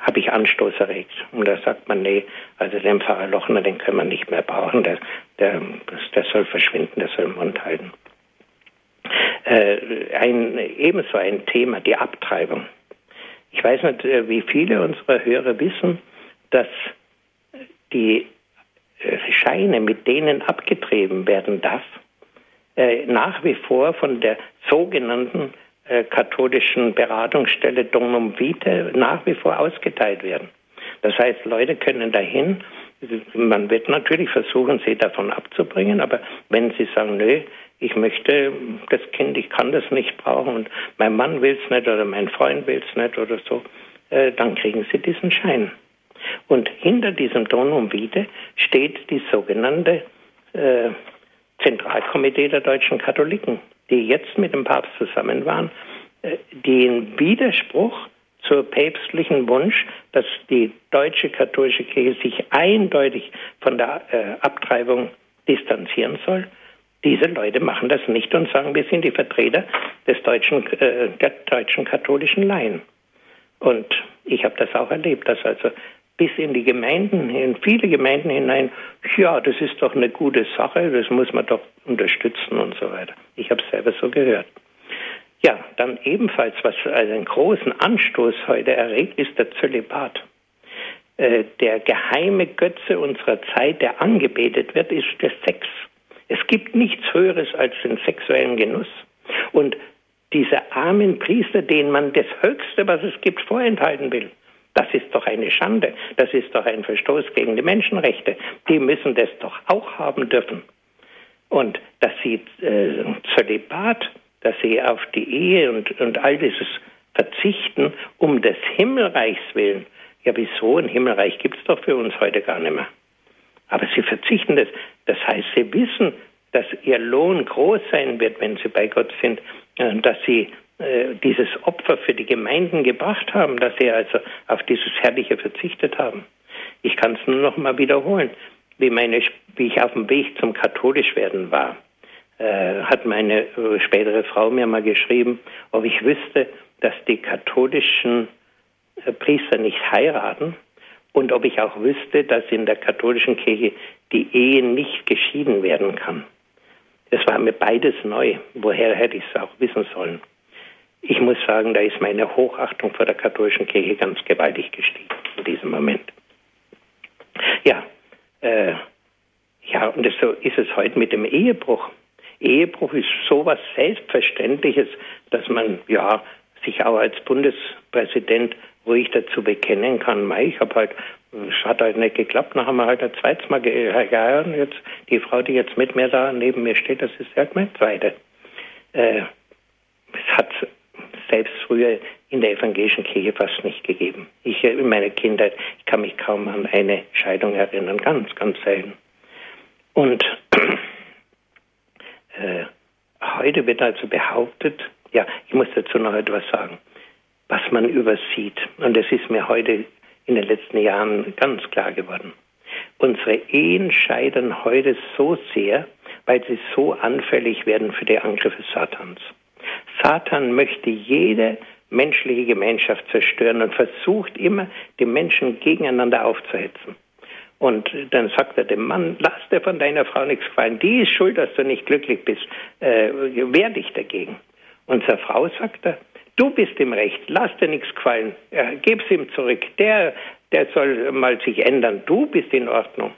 habe ich Anstoß erregt. Und da sagt man, nee, also den Pfarrer Lochner, den können wir nicht mehr brauchen, der, der, der soll verschwinden, der soll im Mund halten. Äh, ein, ebenso ein Thema, die Abtreibung. Ich weiß nicht, äh, wie viele unserer Hörer wissen, dass die äh, Scheine, mit denen abgetrieben werden darf, äh, nach wie vor von der sogenannten äh, katholischen Beratungsstelle Donum Vitae nach wie vor ausgeteilt werden. Das heißt, Leute können dahin, man wird natürlich versuchen, sie davon abzubringen, aber wenn sie sagen, nö, ich möchte das Kind, ich kann das nicht brauchen und mein Mann will es nicht oder mein Freund will es nicht oder so, äh, dann kriegen sie diesen Schein. Und hinter diesem Donum Vitae steht die sogenannte äh, Zentralkomitee der deutschen Katholiken die jetzt mit dem Papst zusammen waren, äh, den Widerspruch zur päpstlichen Wunsch, dass die deutsche katholische Kirche sich eindeutig von der äh, Abtreibung distanzieren soll. Diese Leute machen das nicht und sagen, wir sind die Vertreter des deutschen, äh, der deutschen katholischen Laien. Und ich habe das auch erlebt, dass also bis in die Gemeinden, in viele Gemeinden hinein, ja, das ist doch eine gute Sache, das muss man doch unterstützen und so weiter. Ich habe es selber so gehört. Ja, dann ebenfalls, was einen großen Anstoß heute erregt, ist der Zölibat. Äh, der geheime Götze unserer Zeit, der angebetet wird, ist der Sex. Es gibt nichts Höheres als den sexuellen Genuss. Und diese armen Priester, denen man das Höchste, was es gibt, vorenthalten will, das ist doch eine Schande. Das ist doch ein Verstoß gegen die Menschenrechte. Die müssen das doch auch haben dürfen. Und dass sie äh, Zölibat, dass sie auf die Ehe und, und all dieses verzichten, um des Himmelreichs willen. Ja, wieso? Ein Himmelreich gibt es doch für uns heute gar nicht mehr. Aber sie verzichten das. Das heißt, sie wissen, dass ihr Lohn groß sein wird, wenn sie bei Gott sind, äh, dass sie dieses Opfer für die Gemeinden gebracht haben, dass sie also auf dieses Herrliche verzichtet haben. Ich kann es nur noch mal wiederholen. Wie, meine, wie ich auf dem Weg zum Katholischwerden war, äh, hat meine äh, spätere Frau mir mal geschrieben, ob ich wüsste, dass die katholischen äh, Priester nicht heiraten und ob ich auch wüsste, dass in der katholischen Kirche die Ehe nicht geschieden werden kann. Das war mir beides neu. Woher hätte ich es auch wissen sollen? Ich muss sagen, da ist meine Hochachtung vor der katholischen Kirche ganz gewaltig gestiegen in diesem Moment. Ja, äh, ja, und so ist es heute mit dem Ehebruch. Ehebruch ist sowas Selbstverständliches, dass man ja sich auch als Bundespräsident ruhig dazu bekennen kann. Ich habe halt, es hat halt nicht geklappt, dann haben wir halt ein zweites Mal geheiratet. Jetzt die Frau, die jetzt mit mir da neben mir steht, das ist ja mein zweite. Äh, es hat selbst früher in der evangelischen Kirche fast nicht gegeben. Ich äh, in meiner Kindheit, ich kann mich kaum an eine Scheidung erinnern, ganz, ganz selten. Und äh, heute wird also behauptet, ja, ich muss dazu noch etwas sagen, was man übersieht. Und das ist mir heute in den letzten Jahren ganz klar geworden. Unsere Ehen scheitern heute so sehr, weil sie so anfällig werden für die Angriffe Satans. Satan möchte jede menschliche Gemeinschaft zerstören und versucht immer, die Menschen gegeneinander aufzuhetzen. Und dann sagt er dem Mann, lass dir von deiner Frau nichts gefallen, die ist schuld, dass du nicht glücklich bist, äh, wehr dich dagegen. Und zur Frau sagt er, du bist im Recht, lass dir nichts gefallen, äh, gib's ihm zurück, der, der soll mal sich ändern, du bist in Ordnung.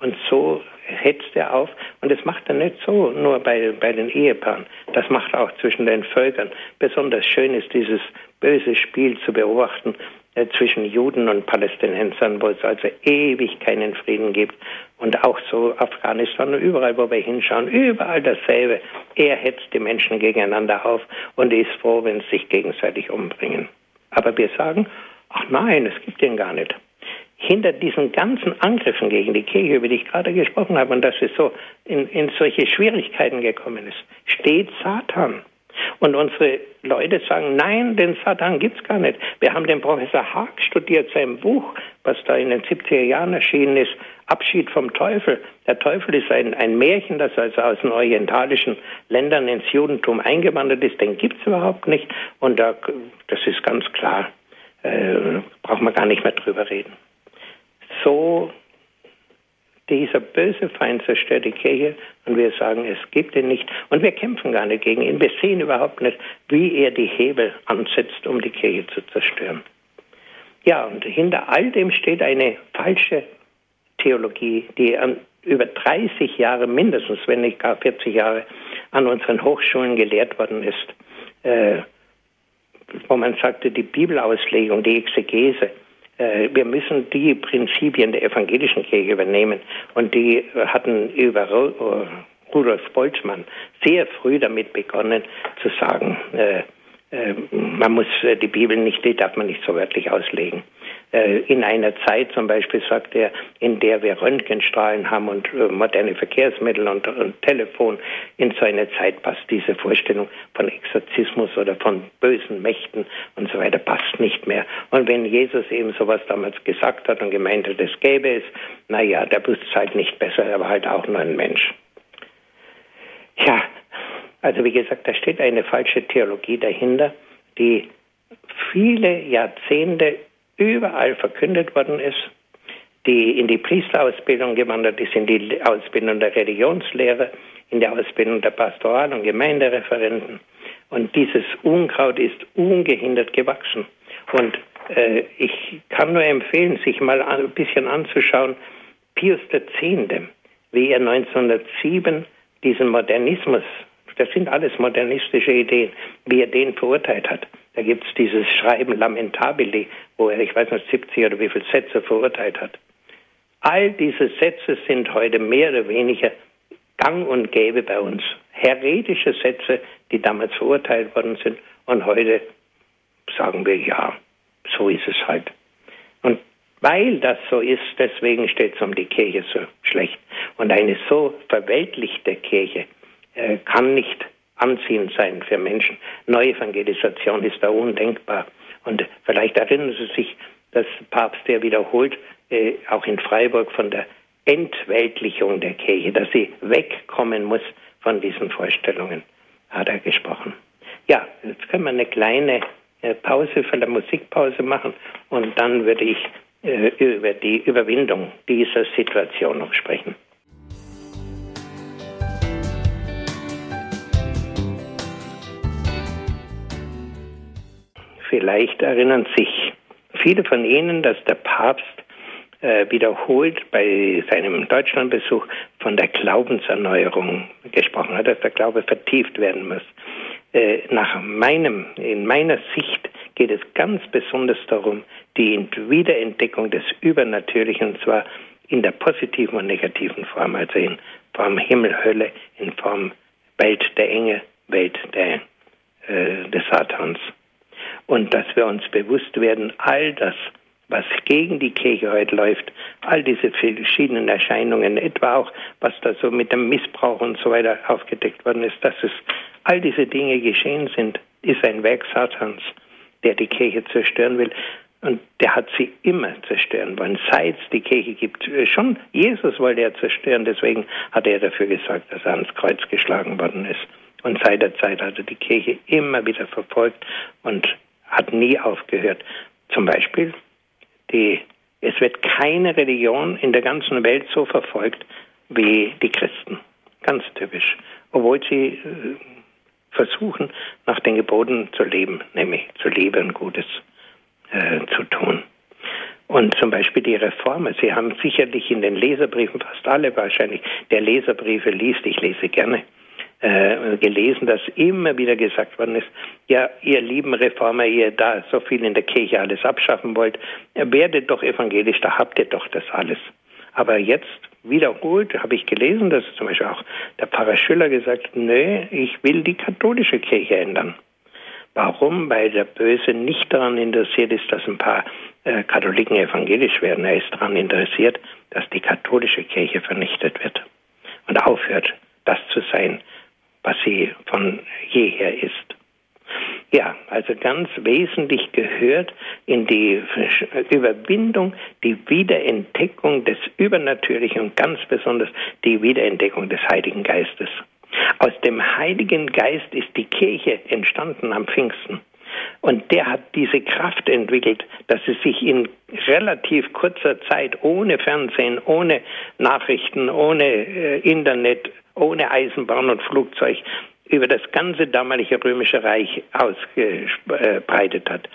Und so hetzt er auf. Und das macht er nicht so nur bei, bei den Ehepaaren. Das macht er auch zwischen den Völkern. Besonders schön ist dieses böse Spiel zu beobachten äh, zwischen Juden und Palästinensern, wo es also ewig keinen Frieden gibt. Und auch so Afghanistan und überall, wo wir hinschauen, überall dasselbe. Er hetzt die Menschen gegeneinander auf und ist froh, wenn sie sich gegenseitig umbringen. Aber wir sagen, ach nein, es gibt den gar nicht hinter diesen ganzen Angriffen gegen die Kirche, über die ich gerade gesprochen habe, und dass es so in, in solche Schwierigkeiten gekommen ist, steht Satan. Und unsere Leute sagen, nein, den Satan gibt's gar nicht. Wir haben den Professor Haag studiert, sein Buch, was da in den 70er Jahren erschienen ist, Abschied vom Teufel. Der Teufel ist ein, ein Märchen, das also aus den orientalischen Ländern ins Judentum eingewandert ist. Den gibt's überhaupt nicht. Und da, das ist ganz klar, äh, braucht man gar nicht mehr drüber reden so dieser böse Feind zerstört die Kirche und wir sagen, es gibt ihn nicht. Und wir kämpfen gar nicht gegen ihn. Wir sehen überhaupt nicht, wie er die Hebel ansetzt, um die Kirche zu zerstören. Ja, und hinter all dem steht eine falsche Theologie, die an, über 30 Jahre mindestens, wenn nicht gar 40 Jahre, an unseren Hochschulen gelehrt worden ist. Äh, wo man sagte, die Bibelauslegung, die Exegese, wir müssen die Prinzipien der evangelischen Kirche übernehmen. Und die hatten über äh, Rudolf Boltzmann sehr früh damit begonnen zu sagen, äh, äh, man muss äh, die Bibel nicht, die darf man nicht so wörtlich auslegen. Äh, in einer Zeit zum Beispiel sagt er, in der wir Röntgenstrahlen haben und moderne Verkehrsmittel und, und Telefon, in so eine Zeit passt diese Vorstellung von Exorzismus oder von bösen Mächten und so weiter passt nicht mehr. Und wenn Jesus eben sowas damals gesagt hat und gemeint hat, es gäbe es, naja, der wusste es halt nicht besser, er war halt auch nur ein Mensch. Ja, also wie gesagt, da steht eine falsche Theologie dahinter, die viele Jahrzehnte überall verkündet worden ist, die in die Priesterausbildung gewandert ist, in die Ausbildung der Religionslehre, in der Ausbildung der Pastoral- und Gemeindereferenten. Und dieses Unkraut ist ungehindert gewachsen. Und äh, ich kann nur empfehlen, sich mal ein bisschen anzuschauen, Pius X., wie er 1907 diesen Modernismus das sind alles modernistische Ideen, wie er den verurteilt hat. Da gibt es dieses Schreiben Lamentabili, wo er, ich weiß nicht, 70 oder wie viele Sätze verurteilt hat. All diese Sätze sind heute mehr oder weniger gang und gäbe bei uns. Heretische Sätze, die damals verurteilt worden sind und heute sagen wir ja, so ist es halt. Und weil das so ist, deswegen steht es um die Kirche so schlecht. Und eine so verweltlichte Kirche, äh, kann nicht anziehend sein für Menschen. Neuevangelisation ist da undenkbar. Und vielleicht erinnern Sie sich, dass Papst der wiederholt, äh, auch in Freiburg, von der Entweltlichung der Kirche, dass sie wegkommen muss von diesen Vorstellungen, hat er gesprochen. Ja, jetzt können wir eine kleine äh, Pause für eine Musikpause machen und dann würde ich äh, über die Überwindung dieser Situation noch sprechen. Vielleicht erinnern sich viele von Ihnen, dass der Papst äh, wiederholt bei seinem Deutschlandbesuch von der Glaubenserneuerung gesprochen hat, dass der Glaube vertieft werden muss. Äh, nach meinem, in meiner Sicht geht es ganz besonders darum, die Wiederentdeckung des Übernatürlichen, und zwar in der positiven und negativen Form, also in Form Himmel, Hölle, in Form Welt der Enge, Welt der, äh, des Satans und dass wir uns bewusst werden, all das, was gegen die Kirche heute läuft, all diese verschiedenen Erscheinungen, etwa auch, was da so mit dem Missbrauch und so weiter aufgedeckt worden ist, dass es all diese Dinge geschehen sind, ist ein Werk Satans, der die Kirche zerstören will. Und der hat sie immer zerstören wollen, seit es die Kirche gibt. Schon Jesus wollte er zerstören, deswegen hat er dafür gesagt, dass er ans Kreuz geschlagen worden ist. Und seit der Zeit hat er die Kirche immer wieder verfolgt und hat nie aufgehört. Zum Beispiel, die, es wird keine Religion in der ganzen Welt so verfolgt wie die Christen. Ganz typisch. Obwohl sie äh, versuchen, nach den Geboten zu leben, nämlich zu lieben, Gutes äh, zu tun. Und zum Beispiel die Reformer. Sie haben sicherlich in den Leserbriefen, fast alle wahrscheinlich, der Leserbriefe liest, ich lese gerne, äh, gelesen, dass immer wieder gesagt worden ist, ja, ihr lieben Reformer, ihr da so viel in der Kirche alles abschaffen wollt, werdet doch evangelisch, da habt ihr doch das alles. Aber jetzt wiederholt habe ich gelesen, dass zum Beispiel auch der Pfarrer Schüller gesagt, nö, ich will die katholische Kirche ändern. Warum? Weil der Böse nicht daran interessiert ist, dass ein paar äh, Katholiken evangelisch werden. Er ist daran interessiert, dass die katholische Kirche vernichtet wird und aufhört, das zu sein, was sie von jeher ist. Ja, also ganz wesentlich gehört in die Überwindung die Wiederentdeckung des Übernatürlichen und ganz besonders die Wiederentdeckung des Heiligen Geistes. Aus dem Heiligen Geist ist die Kirche entstanden am Pfingsten. Und der hat diese Kraft entwickelt, dass sie sich in relativ kurzer Zeit ohne Fernsehen, ohne Nachrichten, ohne äh, Internet, ohne Eisenbahn und Flugzeug über das ganze damalige römische Reich ausgebreitet hat.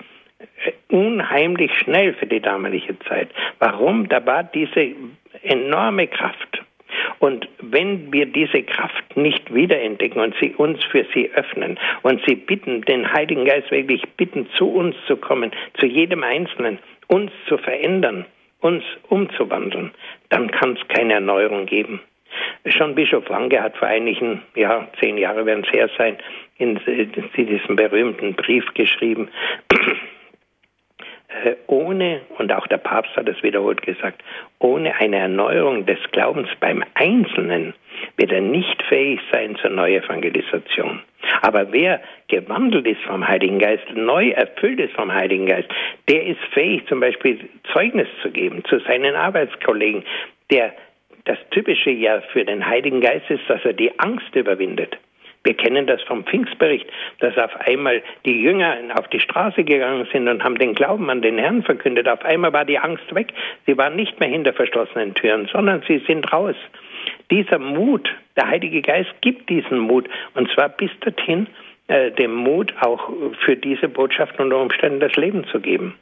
Unheimlich schnell für die damalige Zeit. Warum? Da war diese enorme Kraft. Und wenn wir diese Kraft nicht wiederentdecken und sie uns für sie öffnen und sie bitten, den Heiligen Geist wirklich bitten, zu uns zu kommen, zu jedem Einzelnen, uns zu verändern, uns umzuwandeln, dann kann es keine Erneuerung geben. Schon Bischof Wange hat vor einigen, ja, zehn Jahre werden es her sein, in, in diesem berühmten Brief geschrieben, äh, ohne, und auch der Papst hat es wiederholt gesagt, ohne eine Erneuerung des Glaubens beim Einzelnen wird er nicht fähig sein zur Neuevangelisation. Aber wer gewandelt ist vom Heiligen Geist, neu erfüllt ist vom Heiligen Geist, der ist fähig, zum Beispiel Zeugnis zu geben zu seinen Arbeitskollegen, der das Typische ja für den Heiligen Geist ist, dass er die Angst überwindet. Wir kennen das vom Pfingstbericht, dass auf einmal die Jünger auf die Straße gegangen sind und haben den Glauben an den Herrn verkündet. Auf einmal war die Angst weg. Sie waren nicht mehr hinter verschlossenen Türen, sondern sie sind raus. Dieser Mut, der Heilige Geist gibt diesen Mut und zwar bis dorthin, äh, dem Mut auch für diese Botschaft unter Umständen das Leben zu geben.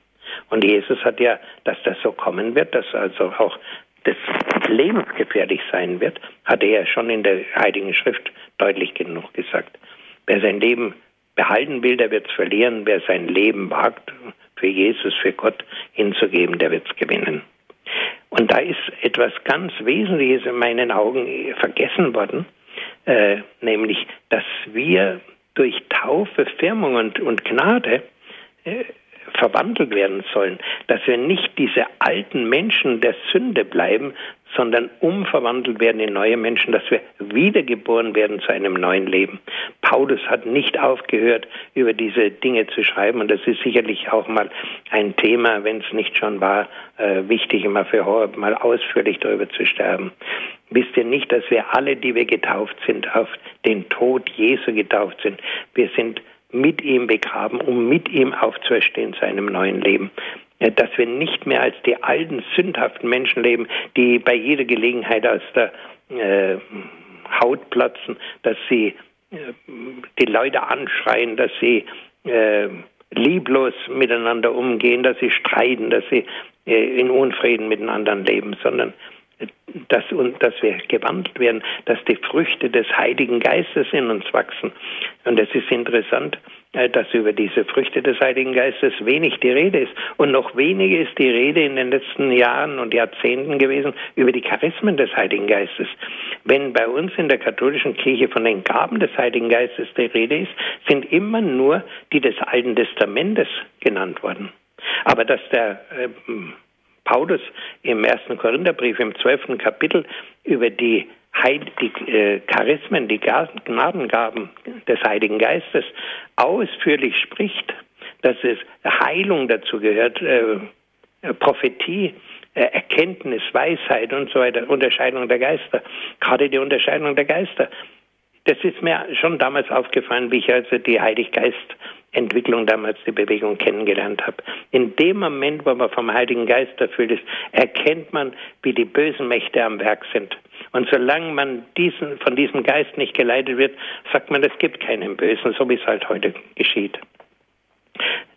Und Jesus hat ja, dass das so kommen wird, dass also auch das lebensgefährlich sein wird, hat er schon in der Heiligen Schrift deutlich genug gesagt. Wer sein Leben behalten will, der wird es verlieren. Wer sein Leben wagt, für Jesus, für Gott hinzugeben, der wird es gewinnen. Und da ist etwas ganz Wesentliches in meinen Augen vergessen worden, äh, nämlich, dass wir durch Taufe, Firmung und, und Gnade äh, verwandelt werden sollen, dass wir nicht diese alten Menschen der Sünde bleiben, sondern umverwandelt werden in neue Menschen, dass wir wiedergeboren werden zu einem neuen Leben. Paulus hat nicht aufgehört, über diese Dinge zu schreiben und das ist sicherlich auch mal ein Thema, wenn es nicht schon war, äh, wichtig immer für Horeb mal ausführlich darüber zu sterben. Wisst ihr nicht, dass wir alle, die wir getauft sind, auf den Tod Jesu getauft sind? Wir sind mit ihm begraben, um mit ihm aufzuerstehen zu einem neuen Leben. Dass wir nicht mehr als die alten, sündhaften Menschen leben, die bei jeder Gelegenheit aus der äh, Haut platzen, dass sie äh, die Leute anschreien, dass sie äh, lieblos miteinander umgehen, dass sie streiten, dass sie äh, in Unfrieden miteinander leben, sondern dass, dass wir gewandelt werden, dass die Früchte des Heiligen Geistes in uns wachsen. Und es ist interessant, äh, dass über diese Früchte des Heiligen Geistes wenig die Rede ist. Und noch weniger ist die Rede in den letzten Jahren und Jahrzehnten gewesen über die Charismen des Heiligen Geistes. Wenn bei uns in der katholischen Kirche von den Gaben des Heiligen Geistes die Rede ist, sind immer nur die des Alten Testamentes genannt worden. Aber dass der äh, Paulus im ersten Korintherbrief im zwölften Kapitel über die, Heil, die äh, Charismen, die Gnadengaben des Heiligen Geistes ausführlich spricht, dass es Heilung dazu gehört, äh, Prophetie, äh, Erkenntnis, Weisheit und so weiter, Unterscheidung der Geister, gerade die Unterscheidung der Geister. Das ist mir schon damals aufgefallen, wie ich also die Heiliggeist Entwicklung damals die Bewegung kennengelernt habe. In dem Moment, wo man vom Heiligen Geist erfüllt ist, erkennt man, wie die bösen Mächte am Werk sind. Und solange man diesen, von diesem Geist nicht geleitet wird, sagt man, es gibt keinen Bösen, so wie es halt heute geschieht.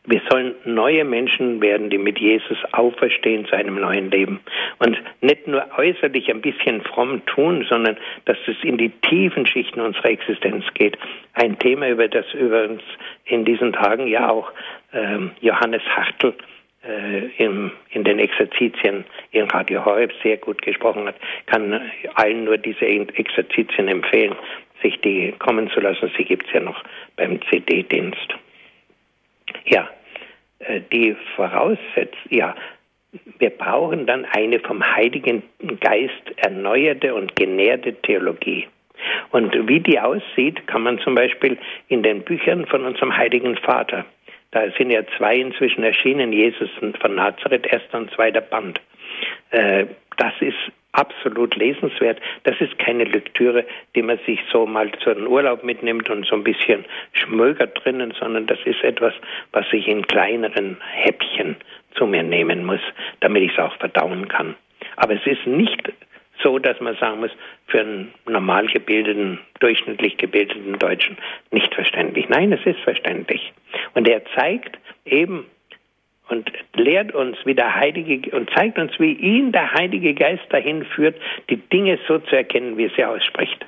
Wir sollen neue Menschen werden, die mit Jesus auferstehen zu einem neuen Leben. Und nicht nur äußerlich ein bisschen fromm tun, sondern dass es in die tiefen Schichten unserer Existenz geht. Ein Thema, über das über uns in diesen Tagen ja auch ähm, Johannes Hartl äh, im, in den Exerzitien in Radio Horeb sehr gut gesprochen hat, kann allen nur diese Exerzitien empfehlen, sich die kommen zu lassen. Sie gibt es ja noch beim CD-Dienst. Ja, äh, die voraussetzt, ja, wir brauchen dann eine vom Heiligen Geist erneuerte und genährte Theologie. Und wie die aussieht, kann man zum Beispiel in den Büchern von unserem Heiligen Vater, da sind ja zwei inzwischen erschienen, Jesus von Nazareth, erster und zweiter Band. Äh, das ist absolut lesenswert. Das ist keine Lektüre, die man sich so mal zu einem Urlaub mitnimmt und so ein bisschen schmögert drinnen, sondern das ist etwas, was ich in kleineren Häppchen zu mir nehmen muss, damit ich es auch verdauen kann. Aber es ist nicht so, dass man sagen muss, für einen normal gebildeten, durchschnittlich gebildeten Deutschen nicht verständlich. Nein, es ist verständlich. Und er zeigt eben und lehrt uns, wie der Heilige und zeigt uns, wie ihn der Heilige Geist dahin führt, die Dinge so zu erkennen, wie er sie ausspricht.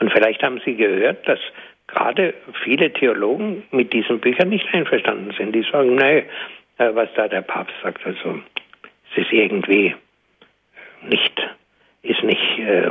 Und vielleicht haben Sie gehört, dass gerade viele Theologen mit diesen Büchern nicht einverstanden sind. Die sagen, nee, äh, was da der Papst sagt, also es ist irgendwie nicht, ist nicht äh,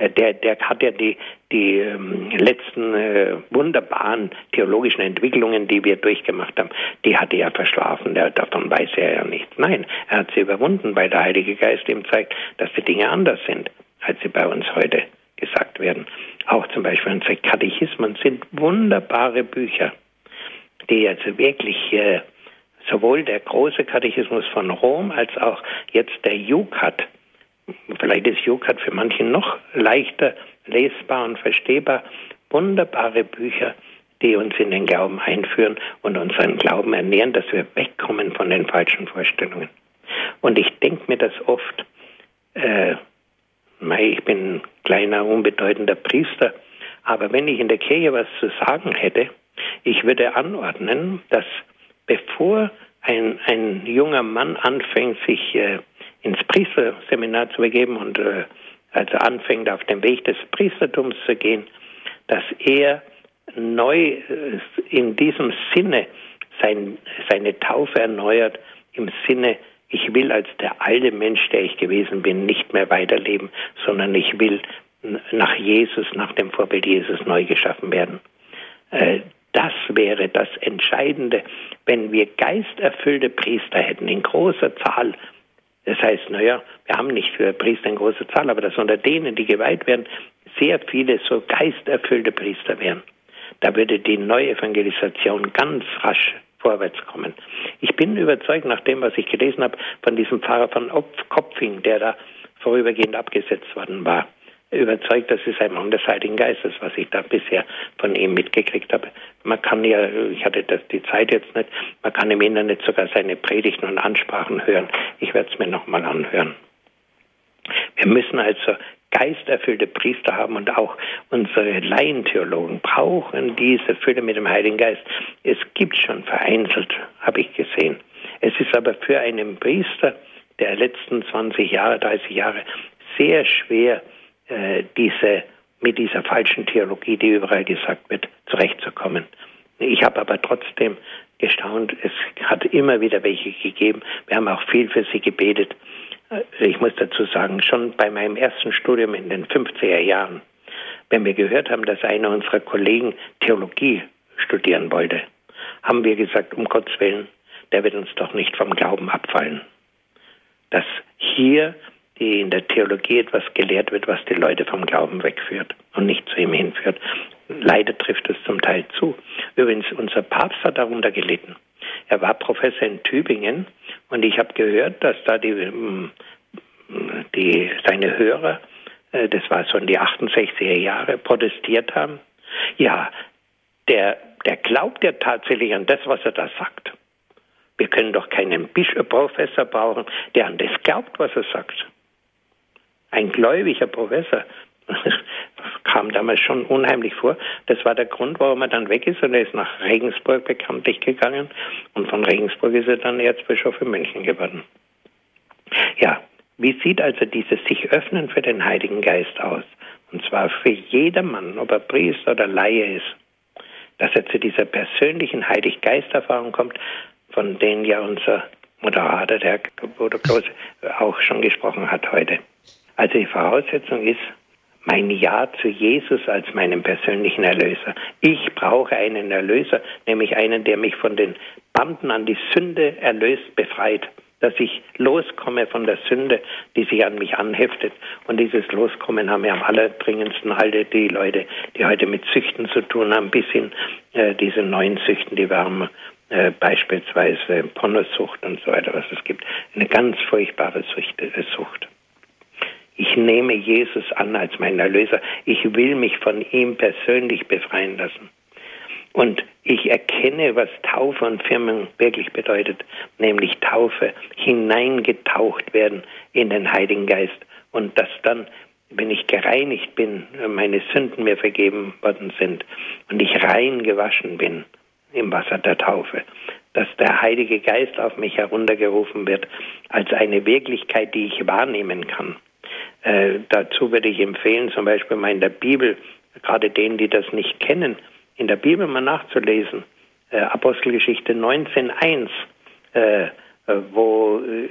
äh, der, der hat ja die, die ähm, letzten äh, wunderbaren theologischen Entwicklungen, die wir durchgemacht haben, die hat er verschlafen. Der, davon weiß er ja nichts. Nein, er hat sie überwunden, weil der Heilige Geist ihm zeigt, dass die Dinge anders sind, als sie bei uns heute gesagt werden. Auch zum Beispiel unsere Katechismen sind wunderbare Bücher, die also wirklich äh, sowohl der große Katechismus von Rom als auch jetzt der Jukat, vielleicht ist Jukat für manche noch leichter lesbar und verstehbar, wunderbare Bücher, die uns in den Glauben einführen und unseren Glauben ernähren, dass wir wegkommen von den falschen Vorstellungen. Und ich denke mir das oft, äh, ich bin ein kleiner, unbedeutender Priester, aber wenn ich in der Kirche was zu sagen hätte, ich würde anordnen, dass bevor ein, ein junger Mann anfängt, sich äh, ins Priesterseminar zu begeben und äh, also anfängt, auf dem Weg des Priestertums zu gehen, dass er neu äh, in diesem Sinne sein, seine Taufe erneuert, im Sinne, ich will als der alte Mensch, der ich gewesen bin, nicht mehr weiterleben, sondern ich will nach Jesus, nach dem Vorbild Jesus neu geschaffen werden. Äh, das wäre das Entscheidende, wenn wir geisterfüllte Priester hätten in großer Zahl. Das heißt, naja, wir haben nicht für Priester in großer Zahl, aber dass unter denen, die geweiht werden, sehr viele so geisterfüllte Priester wären. Da würde die Neuevangelisation ganz rasch vorwärts kommen. Ich bin überzeugt, nach dem, was ich gelesen habe, von diesem Pfarrer von Kopfing, der da vorübergehend abgesetzt worden war überzeugt, das ist ein Mann des Heiligen Geistes, was ich da bisher von ihm mitgekriegt habe. Man kann ja, ich hatte das, die Zeit jetzt nicht, man kann im Internet sogar seine Predigten und Ansprachen hören. Ich werde es mir nochmal anhören. Wir müssen also geisterfüllte Priester haben und auch unsere Laientheologen brauchen diese Fülle mit dem Heiligen Geist. Es gibt schon vereinzelt, habe ich gesehen. Es ist aber für einen Priester der letzten 20 Jahre, 30 Jahre sehr schwer, äh, diese, mit dieser falschen Theologie, die überall gesagt wird, zurechtzukommen. Ich habe aber trotzdem gestaunt, es hat immer wieder welche gegeben. Wir haben auch viel für sie gebetet. Äh, ich muss dazu sagen, schon bei meinem ersten Studium in den 50er Jahren, wenn wir gehört haben, dass einer unserer Kollegen Theologie studieren wollte, haben wir gesagt, um Gottes Willen, der wird uns doch nicht vom Glauben abfallen. Dass hier in der Theologie etwas gelehrt wird, was die Leute vom Glauben wegführt und nicht zu ihm hinführt. Leider trifft es zum Teil zu. Übrigens, unser Papst hat darunter gelitten. Er war Professor in Tübingen und ich habe gehört, dass da die, mm, die, seine Hörer, äh, das war in die 68er Jahre, protestiert haben. Ja, der, der glaubt ja tatsächlich an das, was er da sagt. Wir können doch keinen Professor brauchen, der an das glaubt, was er sagt ein gläubiger Professor. Das kam damals schon unheimlich vor. Das war der Grund, warum er dann weg ist und er ist nach Regensburg bekanntlich gegangen und von Regensburg ist er dann Erzbischof in München geworden. Ja, wie sieht also dieses sich öffnen für den Heiligen Geist aus? Und zwar für jedermann, ob er Priester oder Laie ist, dass er zu dieser persönlichen Heilig-Geist-Erfahrung kommt, von denen ja unser Moderator, der Bruder Klose, auch schon gesprochen hat heute. Also die Voraussetzung ist mein Ja zu Jesus als meinem persönlichen Erlöser. Ich brauche einen Erlöser, nämlich einen, der mich von den Banden an die Sünde erlöst, befreit dass ich loskomme von der Sünde, die sich an mich anheftet. Und dieses Loskommen haben wir am allerdringendsten alle die Leute, die heute mit Süchten zu tun haben, bis hin äh, diese neuen Süchten, die wir haben, äh, beispielsweise Pornosucht und so weiter, was es gibt. Eine ganz furchtbare Sucht. Äh, Sucht. Ich nehme Jesus an als meinen Erlöser. Ich will mich von ihm persönlich befreien lassen. Und ich erkenne, was Taufe und Firmung wirklich bedeutet, nämlich Taufe, hineingetaucht werden in den Heiligen Geist. Und dass dann, wenn ich gereinigt bin, meine Sünden mir vergeben worden sind und ich rein gewaschen bin im Wasser der Taufe, dass der Heilige Geist auf mich heruntergerufen wird als eine Wirklichkeit, die ich wahrnehmen kann. Äh, dazu würde ich empfehlen, zum Beispiel mal in der Bibel, gerade denen, die das nicht kennen, in der Bibel mal nachzulesen. Äh, Apostelgeschichte 19.1, äh, wo äh,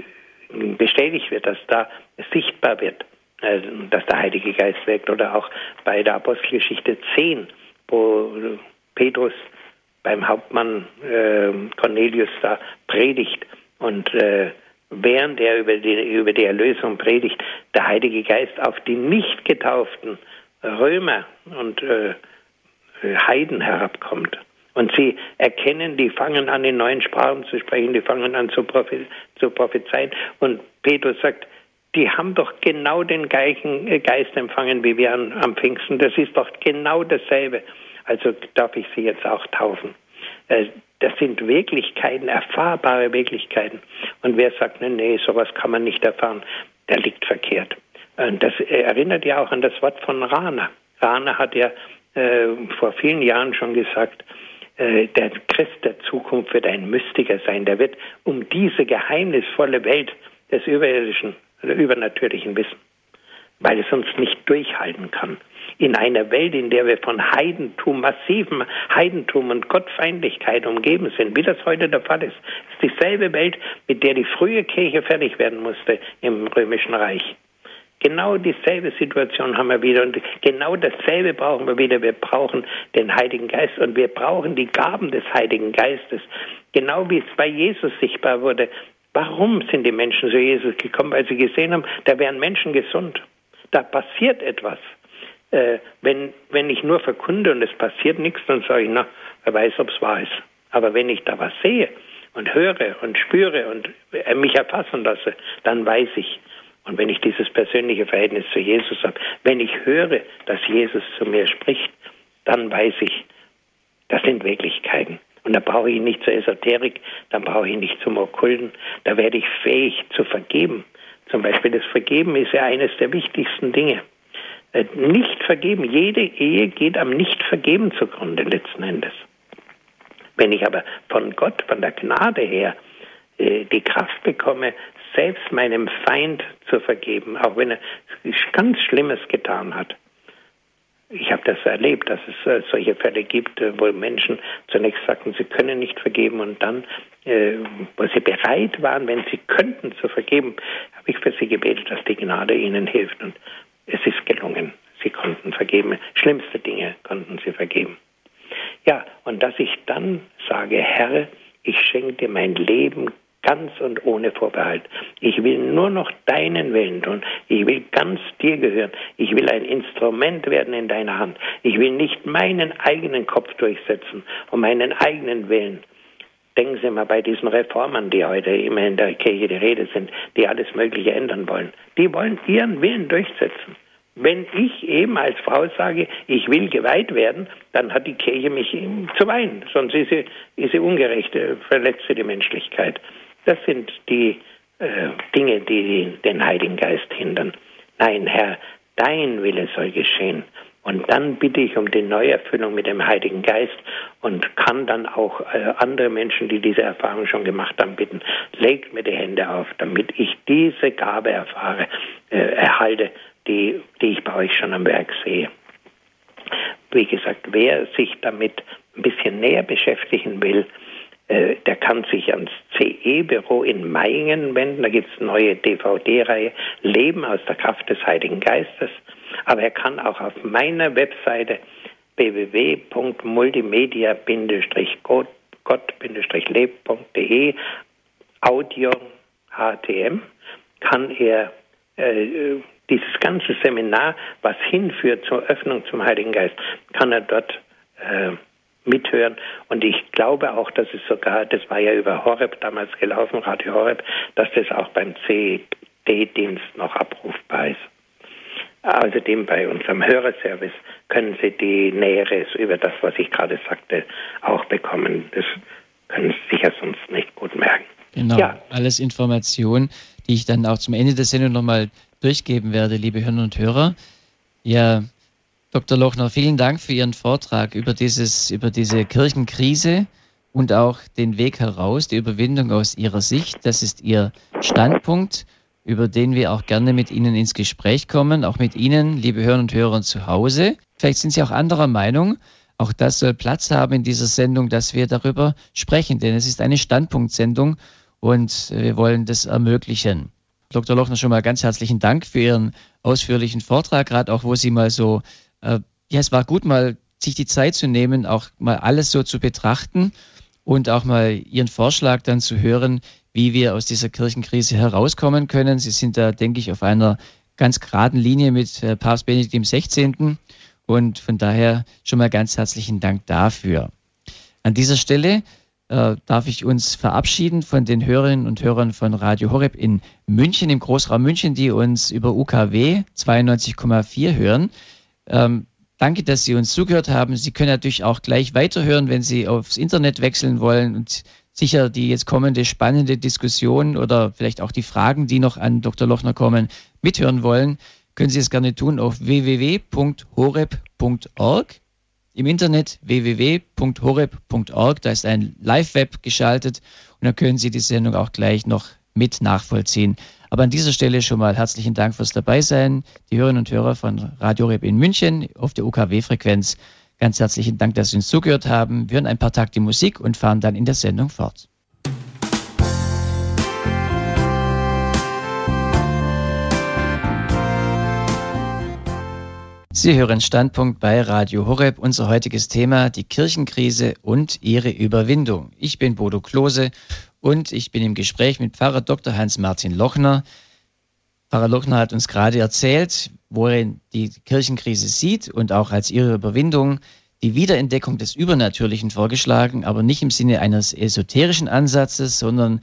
bestätigt wird, dass da sichtbar wird, äh, dass der Heilige Geist wirkt. Oder auch bei der Apostelgeschichte 10, wo Petrus beim Hauptmann Cornelius da predigt und während er über die, über die Erlösung predigt, der Heilige Geist auf die nicht getauften Römer und äh, Heiden herabkommt. Und sie erkennen, die fangen an, in neuen Sprachen zu sprechen, die fangen an zu, prophe zu prophezeien. Und Petrus sagt, die haben doch genau den gleichen äh, Geist empfangen wie wir am, am Pfingsten. Das ist doch genau dasselbe. Also darf ich sie jetzt auch taufen. Äh, das sind Wirklichkeiten, erfahrbare Wirklichkeiten. Und wer sagt, nee, nee, sowas kann man nicht erfahren, der liegt verkehrt. Das erinnert ja auch an das Wort von Rana. Rana hat ja äh, vor vielen Jahren schon gesagt, äh, der Christ der Zukunft wird ein Mystiker sein. Der wird um diese geheimnisvolle Welt des Überirdischen oder übernatürlichen wissen, weil es uns nicht durchhalten kann. In einer Welt, in der wir von Heidentum, massivem Heidentum und Gottfeindlichkeit umgeben sind, wie das heute der Fall ist, ist dieselbe Welt, mit der die frühe Kirche fertig werden musste im Römischen Reich. Genau dieselbe Situation haben wir wieder und genau dasselbe brauchen wir wieder. Wir brauchen den Heiligen Geist und wir brauchen die Gaben des Heiligen Geistes. Genau wie es bei Jesus sichtbar wurde. Warum sind die Menschen zu Jesus gekommen? Weil sie gesehen haben, da wären Menschen gesund. Da passiert etwas. Äh, wenn, wenn ich nur verkunde und es passiert nichts, dann sage ich, na, wer weiß, ob es wahr ist. Aber wenn ich da was sehe und höre und spüre und mich erfassen lasse, dann weiß ich, und wenn ich dieses persönliche Verhältnis zu Jesus habe, wenn ich höre, dass Jesus zu mir spricht, dann weiß ich, das sind Wirklichkeiten. Und da brauche ich nicht zur Esoterik, dann brauche ich nicht zum Okkulten, da werde ich fähig zu vergeben. Zum Beispiel das Vergeben ist ja eines der wichtigsten Dinge. Äh, nicht vergeben, jede Ehe geht am Nicht-Vergeben zugrunde letzten Endes. Wenn ich aber von Gott, von der Gnade her, äh, die Kraft bekomme, selbst meinem Feind zu vergeben, auch wenn er ganz Schlimmes getan hat. Ich habe das erlebt, dass es äh, solche Fälle gibt, wo Menschen zunächst sagten, sie können nicht vergeben und dann, wo sie bereit waren, wenn sie könnten zu vergeben, habe ich für sie gebetet, dass die Gnade ihnen hilft und es ist gelungen. Sie konnten vergeben, schlimmste Dinge konnten sie vergeben. Ja, und dass ich dann sage, Herr, ich schenke dir mein Leben ganz und ohne Vorbehalt. Ich will nur noch deinen Willen tun. Ich will ganz dir gehören. Ich will ein Instrument werden in deiner Hand. Ich will nicht meinen eigenen Kopf durchsetzen und meinen eigenen Willen. Denken Sie mal bei diesen Reformern, die heute immer in der Kirche die Rede sind, die alles Mögliche ändern wollen. Die wollen ihren Willen durchsetzen. Wenn ich eben als Frau sage, ich will geweiht werden, dann hat die Kirche mich zu weinen. Sonst ist sie, ist sie ungerecht, verletzt sie die Menschlichkeit. Das sind die äh, Dinge, die den Heiligen Geist hindern. Nein, Herr, dein Wille soll geschehen. Und dann bitte ich um die Neuerfüllung mit dem Heiligen Geist und kann dann auch äh, andere Menschen, die diese Erfahrung schon gemacht haben, bitten, legt mir die Hände auf, damit ich diese Gabe erfahre, äh, erhalte, die, die ich bei euch schon am Werk sehe. Wie gesagt, wer sich damit ein bisschen näher beschäftigen will, äh, der kann sich ans CE-Büro in Meingen wenden. Da gibt es neue DVD-Reihe Leben aus der Kraft des Heiligen Geistes. Aber er kann auch auf meiner Webseite www.multimedia-gott-leb.de Audio HTM kann er äh, dieses ganze Seminar, was hinführt zur Öffnung zum Heiligen Geist, kann er dort äh, mithören. Und ich glaube auch, dass es sogar, das war ja über Horeb damals gelaufen, Radio Horeb, dass das auch beim CD-Dienst noch abrufbar ist. Außerdem bei unserem Hörerservice können Sie die Näheres über das, was ich gerade sagte, auch bekommen. Das können Sie sicher sonst nicht gut merken. Genau, ja. alles Informationen, die ich dann auch zum Ende der Sendung nochmal durchgeben werde, liebe Hörner und Hörer. Ja, Dr. Lochner, vielen Dank für Ihren Vortrag über, dieses, über diese Kirchenkrise und auch den Weg heraus, die Überwindung aus Ihrer Sicht. Das ist Ihr Standpunkt, über den wir auch gerne mit Ihnen ins Gespräch kommen, auch mit Ihnen, liebe Hörer und Hörer zu Hause. Vielleicht sind Sie auch anderer Meinung. Auch das soll Platz haben in dieser Sendung, dass wir darüber sprechen, denn es ist eine Standpunktsendung und wir wollen das ermöglichen. Dr. Lochner, schon mal ganz herzlichen Dank für Ihren ausführlichen Vortrag, gerade auch, wo Sie mal so, äh, ja, es war gut, mal sich die Zeit zu nehmen, auch mal alles so zu betrachten und auch mal Ihren Vorschlag dann zu hören, wie wir aus dieser Kirchenkrise herauskommen können. Sie sind da, denke ich, auf einer ganz geraden Linie mit äh, Papst Benedikt XVI. Und von daher schon mal ganz herzlichen Dank dafür. An dieser Stelle äh, darf ich uns verabschieden von den Hörerinnen und Hörern von Radio Horeb in München, im Großraum München, die uns über UKW 92,4 hören. Ähm, danke, dass Sie uns zugehört haben. Sie können natürlich auch gleich weiterhören, wenn Sie aufs Internet wechseln wollen und sicher die jetzt kommende spannende Diskussion oder vielleicht auch die Fragen, die noch an Dr. Lochner kommen, mithören wollen, können Sie es gerne tun auf www.horeb.org im Internet www.horeb.org. Da ist ein Live-Web geschaltet und da können Sie die Sendung auch gleich noch mit nachvollziehen. Aber an dieser Stelle schon mal herzlichen Dank fürs Dabeisein. Die Hörerinnen und Hörer von Radio Horeb in München auf der UKW-Frequenz. Ganz herzlichen Dank, dass Sie uns zugehört haben. Wir hören ein paar Takte Musik und fahren dann in der Sendung fort. Sie hören Standpunkt bei Radio Horeb. Unser heutiges Thema die Kirchenkrise und ihre Überwindung. Ich bin Bodo Klose und ich bin im Gespräch mit Pfarrer Dr. Hans-Martin Lochner. Pfarrer Lochner hat uns gerade erzählt, wo er die Kirchenkrise sieht und auch als ihre Überwindung die Wiederentdeckung des Übernatürlichen vorgeschlagen, aber nicht im Sinne eines esoterischen Ansatzes, sondern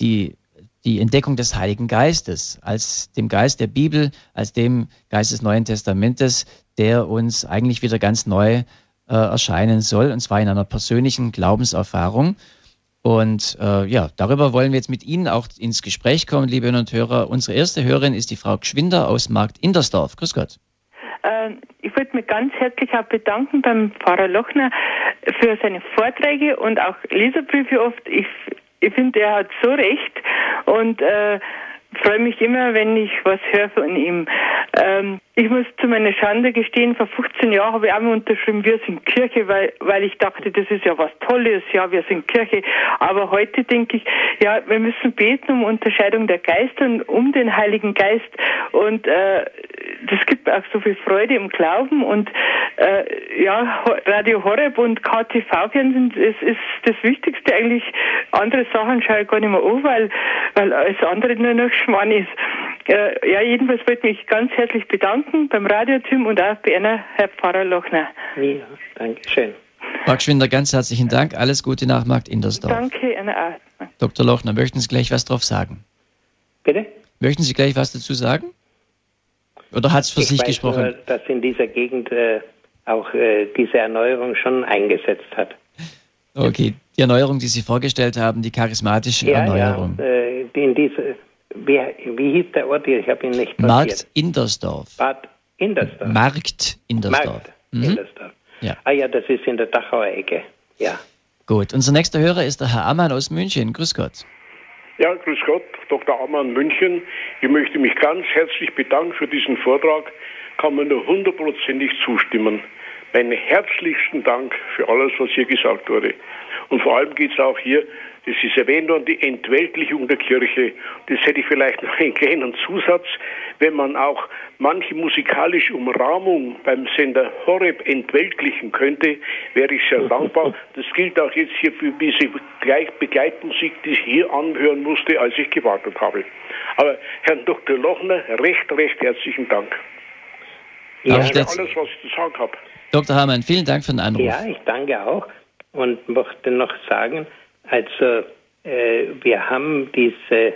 die die Entdeckung des Heiligen Geistes, als dem Geist der Bibel, als dem Geist des Neuen Testamentes, der uns eigentlich wieder ganz neu äh, erscheinen soll, und zwar in einer persönlichen Glaubenserfahrung. Und äh, ja, darüber wollen wir jetzt mit Ihnen auch ins Gespräch kommen, liebe Hörer und Hörer. Unsere erste Hörerin ist die Frau Gschwinder aus Markt Indersdorf. Grüß Gott. Äh, ich wollte mich ganz herzlich auch bedanken beim Pfarrer Lochner für seine Vorträge und auch Leserbriefe oft. Ich ich finde, er hat so recht und äh, freue mich immer, wenn ich was höre von ihm. Ähm, ich muss zu meiner Schande gestehen, vor 15 Jahren habe ich auch mal unterschrieben, wir sind Kirche, weil, weil ich dachte, das ist ja was Tolles, ja, wir sind Kirche. Aber heute denke ich, ja, wir müssen beten um Unterscheidung der Geister und um den Heiligen Geist. Und äh, das gibt auch so viel Freude im Glauben. Und äh, ja, Radio Horeb und KTV-Fernsehen, das ist das Wichtigste eigentlich. Andere Sachen schaue ich gar nicht mehr an, weil, weil alles andere nur noch Schmarrn ist. Äh, ja, jedenfalls wollte ich mich ganz herzlich bedanken beim Radioteam und auch bei Ihnen, Herr Pfarrer Lochner. Ja, danke schön. Frau Schwinder, ganz herzlichen Dank. Alles Gute nach Markt Indersdorf. Danke, Ihnen auch. Dr. Lochner, möchten Sie gleich was drauf sagen? Bitte? Möchten Sie gleich was dazu sagen? Oder hat es für ich sich weiß gesprochen? Nur, dass in dieser Gegend äh, auch äh, diese Erneuerung schon eingesetzt hat. Okay, die Erneuerung, die Sie vorgestellt haben, die charismatische ja, Erneuerung. Ja, äh, in diese, wie, wie hieß der Ort? Ich habe ihn nicht notiert. Markt Indersdorf. Bad Indersdorf. Markt Indersdorf. Markt Mhm. Indersdorf. Ja. Ah ja, das ist in der Dachauer Ecke. Ja. Gut, unser nächster Hörer ist der Herr Ammann aus München. Grüß Gott. Ja, grüß Gott, Dr. Ammann München. Ich möchte mich ganz herzlich bedanken für diesen Vortrag. Kann man nur hundertprozentig zustimmen. Meinen herzlichsten Dank für alles, was hier gesagt wurde. Und vor allem geht es auch hier, das ist erwähnt worden, die Entweltlichung der Kirche. Das hätte ich vielleicht noch einen kleinen Zusatz. Wenn man auch manche musikalische Umrahmung beim Sender Horeb entweltlichen könnte, wäre ich sehr dankbar. Das gilt auch jetzt hier für diese Begleitmusik, die ich hier anhören musste, als ich gewartet habe. Aber Herrn Dr. Lochner, recht, recht herzlichen Dank. Ja, Das ist alles, was ich zu sagen habe. Dr. Hamann, vielen Dank für den Anruf. Ja, ich danke auch und möchte noch sagen, also äh, wir haben diese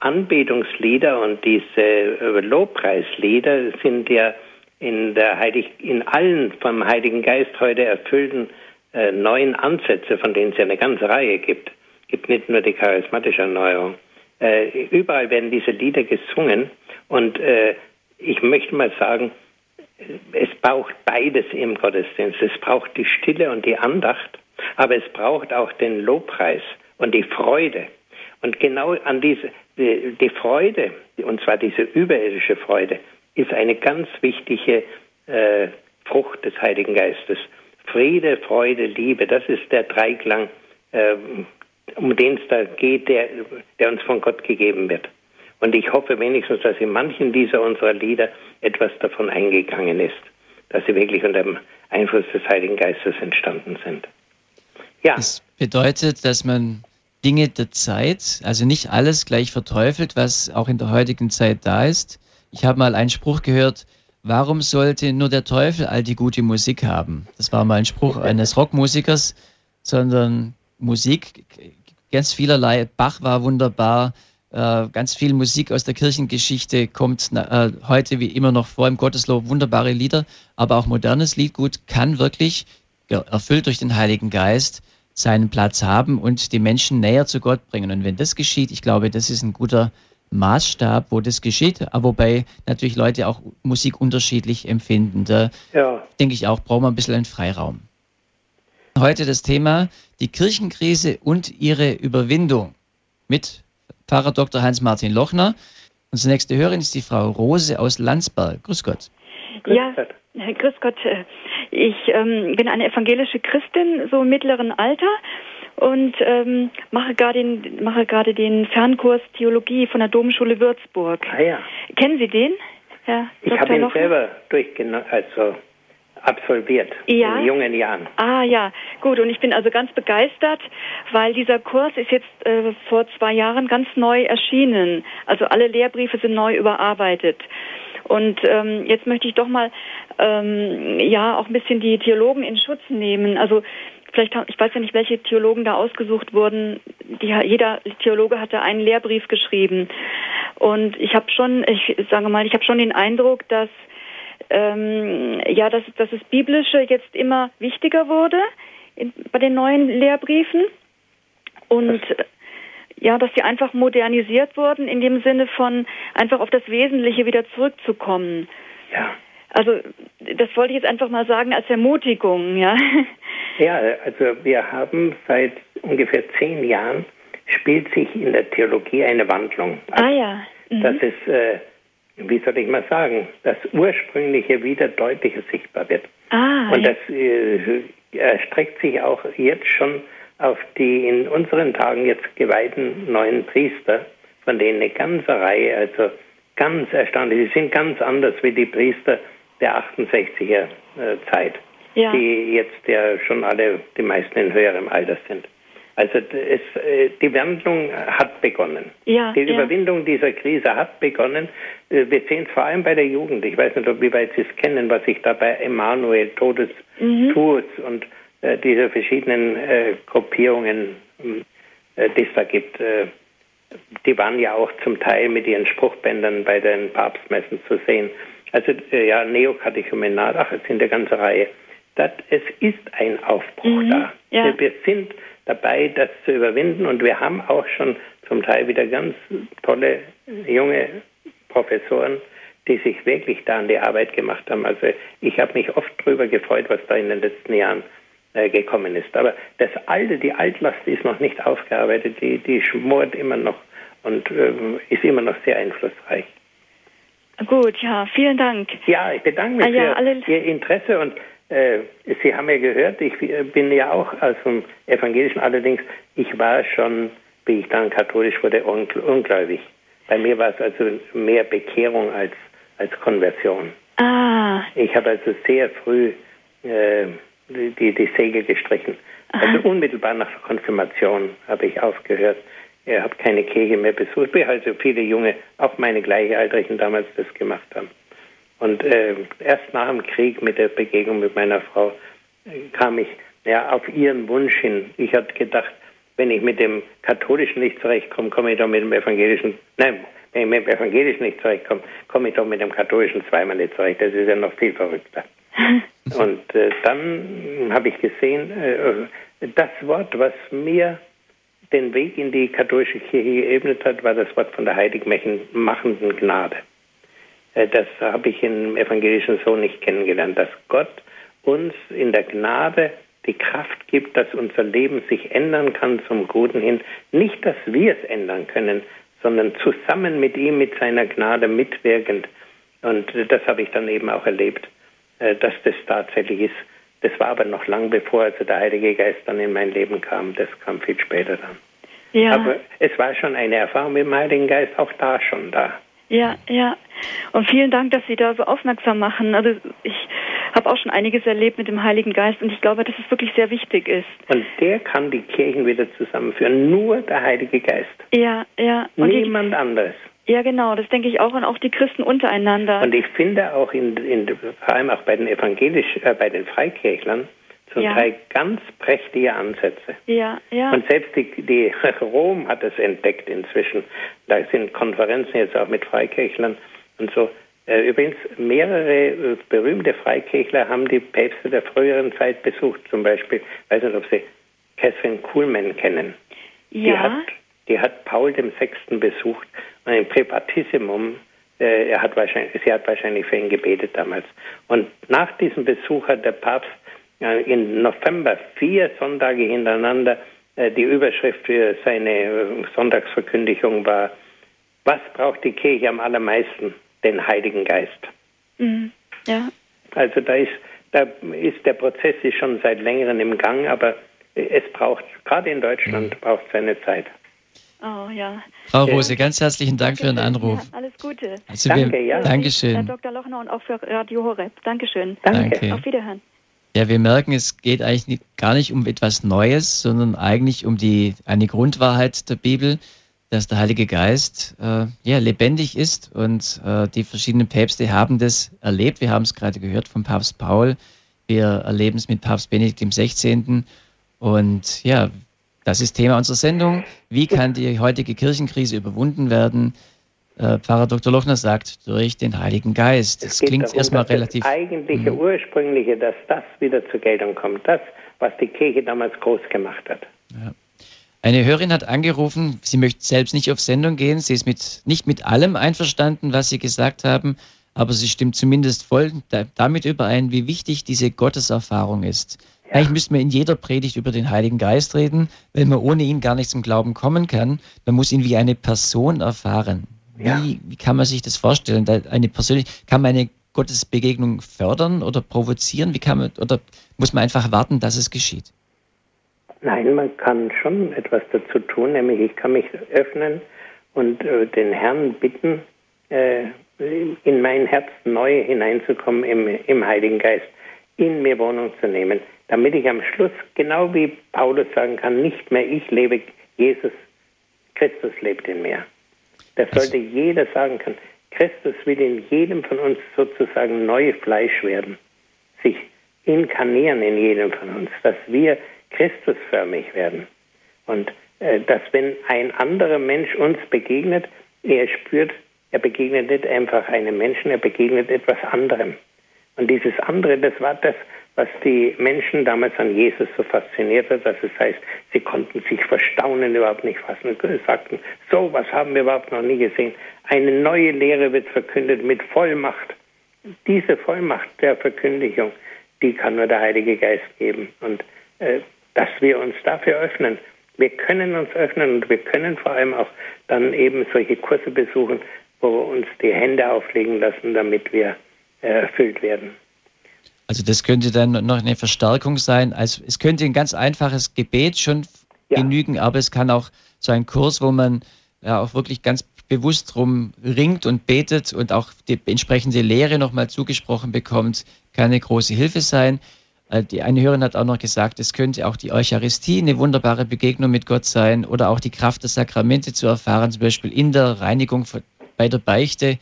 Anbetungslieder und diese äh, Lobpreislieder sind ja in der Heilig in allen vom Heiligen Geist heute erfüllten äh, neuen Ansätze, von denen es ja eine ganze Reihe gibt. Gibt nicht nur die charismatische Erneuerung. Äh, überall werden diese Lieder gesungen und äh, ich möchte mal sagen, es braucht beides im Gottesdienst. Es braucht die Stille und die Andacht, aber es braucht auch den Lobpreis und die Freude. Und genau an diese, die, die Freude, und zwar diese überirdische Freude, ist eine ganz wichtige äh, Frucht des Heiligen Geistes. Friede, Freude, Liebe, das ist der Dreiklang, äh, um den es da geht, der, der uns von Gott gegeben wird. Und ich hoffe wenigstens, dass in manchen dieser unserer Lieder etwas davon eingegangen ist, dass sie wirklich unter dem Einfluss des Heiligen Geistes entstanden sind. Ja. Das bedeutet, dass man Dinge der Zeit, also nicht alles gleich verteufelt, was auch in der heutigen Zeit da ist. Ich habe mal einen Spruch gehört, warum sollte nur der Teufel all die gute Musik haben? Das war mal ein Spruch eines Rockmusikers, sondern Musik, ganz vielerlei. Bach war wunderbar, äh, ganz viel Musik aus der Kirchengeschichte kommt äh, heute wie immer noch vor im Gotteslob, wunderbare Lieder, aber auch modernes Liedgut kann wirklich, erfüllt durch den Heiligen Geist, seinen Platz haben und die Menschen näher zu Gott bringen. Und wenn das geschieht, ich glaube, das ist ein guter Maßstab, wo das geschieht, aber wobei natürlich Leute auch Musik unterschiedlich empfinden. Da ja. denke ich auch, brauchen wir ein bisschen einen Freiraum. Heute das Thema die Kirchenkrise und ihre Überwindung mit Pfarrer Dr. Hans-Martin Lochner. Unsere nächste Hörerin ist die Frau Rose aus Landsberg. Grüß Gott. Ja, grüß Gott. Ich ähm, bin eine evangelische Christin, so im mittleren Alter und ähm, mache gerade den, mache gerade den Fernkurs Theologie von der Domschule Würzburg. Ah ja. Kennen Sie den, Herr Ich habe ihn selber durchgenommen, also absolviert ja? in jungen Jahren. Ah ja, gut. Und ich bin also ganz begeistert, weil dieser Kurs ist jetzt äh, vor zwei Jahren ganz neu erschienen. Also alle Lehrbriefe sind neu überarbeitet. Und ähm, jetzt möchte ich doch mal ähm, ja auch ein bisschen die Theologen in Schutz nehmen. Also vielleicht, ich weiß ja nicht, welche Theologen da ausgesucht wurden. Die, jeder Theologe hatte einen Lehrbrief geschrieben. Und ich habe schon, ich sage mal, ich habe schon den Eindruck, dass ähm, ja, dass, dass das Biblische jetzt immer wichtiger wurde in, bei den neuen Lehrbriefen und ja, dass sie einfach modernisiert wurden in dem Sinne von einfach auf das Wesentliche wieder zurückzukommen. Ja. Also das wollte ich jetzt einfach mal sagen als Ermutigung, ja. Ja, also wir haben seit ungefähr zehn Jahren spielt sich in der Theologie eine Wandlung. ah ja. Mhm. Das ist äh, wie soll ich mal sagen, das Ursprüngliche wieder deutlicher sichtbar wird. Ah, Und das äh, erstreckt sich auch jetzt schon auf die in unseren Tagen jetzt geweihten neuen Priester, von denen eine ganze Reihe, also ganz erstaunlich, sie sind ganz anders wie die Priester der 68er äh, Zeit, ja. die jetzt ja schon alle, die meisten in höherem Alter sind. Also es, äh, die Wandlung hat begonnen. Ja, die ja. Überwindung dieser Krise hat begonnen. Äh, wir sehen es vor allem bei der Jugend. Ich weiß nicht, wie weit Sie es kennen, was sich da bei Emanuel, Todes mhm. und äh, diese verschiedenen äh, Gruppierungen, äh, die es da gibt, äh, die waren ja auch zum Teil mit ihren Spruchbändern bei den Papstmessen zu sehen. Also äh, ja, Neokatechumenat, ach, es sind eine ganze Reihe. Das, es ist ein Aufbruch mhm. da. Ja. Wir sind dabei, das zu überwinden. Und wir haben auch schon zum Teil wieder ganz tolle junge Professoren, die sich wirklich da an die Arbeit gemacht haben. Also ich habe mich oft darüber gefreut, was da in den letzten Jahren äh, gekommen ist. Aber das Alte, die Altlast ist noch nicht aufgearbeitet, die, die schmort immer noch und äh, ist immer noch sehr einflussreich. Gut, ja, vielen Dank. Ja, ich bedanke mich ah, ja, für Ihr Interesse und Sie haben ja gehört, ich bin ja auch aus dem Evangelischen, allerdings, ich war schon, wie ich dann katholisch wurde, ungläubig. Bei mir war es also mehr Bekehrung als, als Konversion. Ah. Ich habe also sehr früh äh, die, die Segel gestrichen. Aha. Also unmittelbar nach der Konfirmation habe ich aufgehört. Ich habe keine Kirche mehr besucht, wie also viele Junge, auch meine Gleichaltrigen damals das gemacht haben. Und äh, erst nach dem Krieg mit der Begegnung mit meiner Frau äh, kam ich ja, auf ihren Wunsch hin. Ich hatte gedacht, wenn ich mit dem Katholischen nicht zurechtkomme, komme ich doch mit dem Evangelischen, nein, wenn ich mit dem Evangelischen nicht zurechtkomme, komme ich doch mit dem Katholischen zweimal nicht zurecht. Das ist ja noch viel verrückter. Und äh, dann habe ich gesehen, äh, das Wort, was mir den Weg in die katholische Kirche geebnet hat, war das Wort von der heilig machenden Gnade. Äh, das habe ich im Evangelischen so nicht kennengelernt, dass Gott uns in der Gnade die Kraft gibt, dass unser Leben sich ändern kann zum Guten hin. Nicht, dass wir es ändern können, sondern zusammen mit ihm, mit seiner Gnade mitwirkend. Und das habe ich dann eben auch erlebt, äh, dass das tatsächlich ist. Das war aber noch lang bevor also der Heilige Geist dann in mein Leben kam. Das kam viel später dann. Ja. Aber es war schon eine Erfahrung mit dem Heiligen Geist auch da schon da. Ja, ja. Und vielen Dank, dass Sie da so aufmerksam machen. Also ich habe auch schon einiges erlebt mit dem Heiligen Geist und ich glaube, dass es wirklich sehr wichtig ist. Und der kann die Kirchen wieder zusammenführen. Nur der Heilige Geist. Ja, ja. Und Niemand die, anderes. Ja, genau, das denke ich auch und auch die Christen untereinander. Und ich finde auch in, in vor allem auch bei den evangelisch, äh, bei den Freikirchlern, zum ja. Teil ganz prächtige Ansätze. Ja, ja. Und selbst die, die Rom hat es entdeckt inzwischen. Da sind Konferenzen jetzt auch mit Freikirchlern und so. Äh, übrigens, mehrere äh, berühmte Freikirchler haben die Päpste der früheren Zeit besucht. Zum Beispiel, ich weiß nicht, ob Sie Catherine Kuhlmann kennen. Ja. Die hat, die hat Paul VI. besucht und im Privatissimum äh, er hat wahrscheinlich, sie hat wahrscheinlich für ihn gebetet damals. Und nach diesem Besuch hat der Papst im November vier Sonntage hintereinander äh, die Überschrift für seine äh, Sonntagsverkündigung war, was braucht die Kirche am allermeisten? Den Heiligen Geist. Mhm. Ja. Also da ist, da ist der Prozess ist schon seit längerem im Gang, aber es braucht, gerade in Deutschland, mhm. braucht seine Zeit. Oh ja. Frau Rose, ganz herzlichen Dank für Ihren Anruf. Ja, alles Gute. Also Danke, wir, ja. Dankeschön. Herr Dr. Lochner und auch für Radio Horeb. Dankeschön. Danke. Auf Wiederhören. Ja, wir merken, es geht eigentlich gar nicht um etwas Neues, sondern eigentlich um die, eine Grundwahrheit der Bibel, dass der Heilige Geist äh, ja, lebendig ist und äh, die verschiedenen Päpste haben das erlebt. Wir haben es gerade gehört vom Papst Paul. Wir erleben es mit Papst Benedikt XVI. Und ja, das ist Thema unserer Sendung. Wie kann die heutige Kirchenkrise überwunden werden? Äh, Pfarrer Dr. Lochner sagt, durch den Heiligen Geist. Das klingt darum, erstmal relativ. Das eigentliche, mh. ursprüngliche, dass das wieder zur Geltung kommt. Das, was die Kirche damals groß gemacht hat. Ja. Eine Hörerin hat angerufen, sie möchte selbst nicht auf Sendung gehen. Sie ist mit, nicht mit allem einverstanden, was Sie gesagt haben, aber sie stimmt zumindest voll damit überein, wie wichtig diese Gotteserfahrung ist. Ja. Eigentlich müsste man in jeder Predigt über den Heiligen Geist reden, weil man ohne ihn gar nicht zum Glauben kommen kann. Man muss ihn wie eine Person erfahren. Ja. Wie, wie kann man sich das vorstellen? Eine persönlich, kann man eine Gottesbegegnung fördern oder provozieren? Wie kann man, oder muss man einfach warten, dass es geschieht? Nein, man kann schon etwas dazu tun, nämlich ich kann mich öffnen und äh, den Herrn bitten, äh, in mein Herz neu hineinzukommen im, im Heiligen Geist, in mir Wohnung zu nehmen, damit ich am Schluss, genau wie Paulus sagen kann, nicht mehr ich lebe, Jesus, Christus lebt in mir. Das sollte jeder sagen können. Christus will in jedem von uns sozusagen neu Fleisch werden, sich inkarnieren in jedem von uns, dass wir Christusförmig werden. Und äh, dass wenn ein anderer Mensch uns begegnet, er spürt, er begegnet nicht einfach einem Menschen, er begegnet etwas anderem. Und dieses andere, das war das, was die Menschen damals an Jesus so fasziniert hat, dass es heißt, sie konnten sich verstaunen überhaupt nicht fassen und sagten, so was haben wir überhaupt noch nie gesehen. Eine neue Lehre wird verkündet mit Vollmacht. Diese Vollmacht der Verkündigung, die kann nur der Heilige Geist geben. Und äh, dass wir uns dafür öffnen. Wir können uns öffnen und wir können vor allem auch dann eben solche Kurse besuchen, wo wir uns die Hände auflegen lassen, damit wir äh, erfüllt werden. Also das könnte dann noch eine Verstärkung sein. Also es könnte ein ganz einfaches Gebet schon ja. genügen, aber es kann auch so ein Kurs, wo man ja auch wirklich ganz bewusst drum ringt und betet und auch die entsprechende Lehre nochmal zugesprochen bekommt, kann eine große Hilfe sein. Äh, die eine Hörerin hat auch noch gesagt, es könnte auch die Eucharistie eine wunderbare Begegnung mit Gott sein oder auch die Kraft der Sakramente zu erfahren, zum Beispiel in der Reinigung bei der Beichte.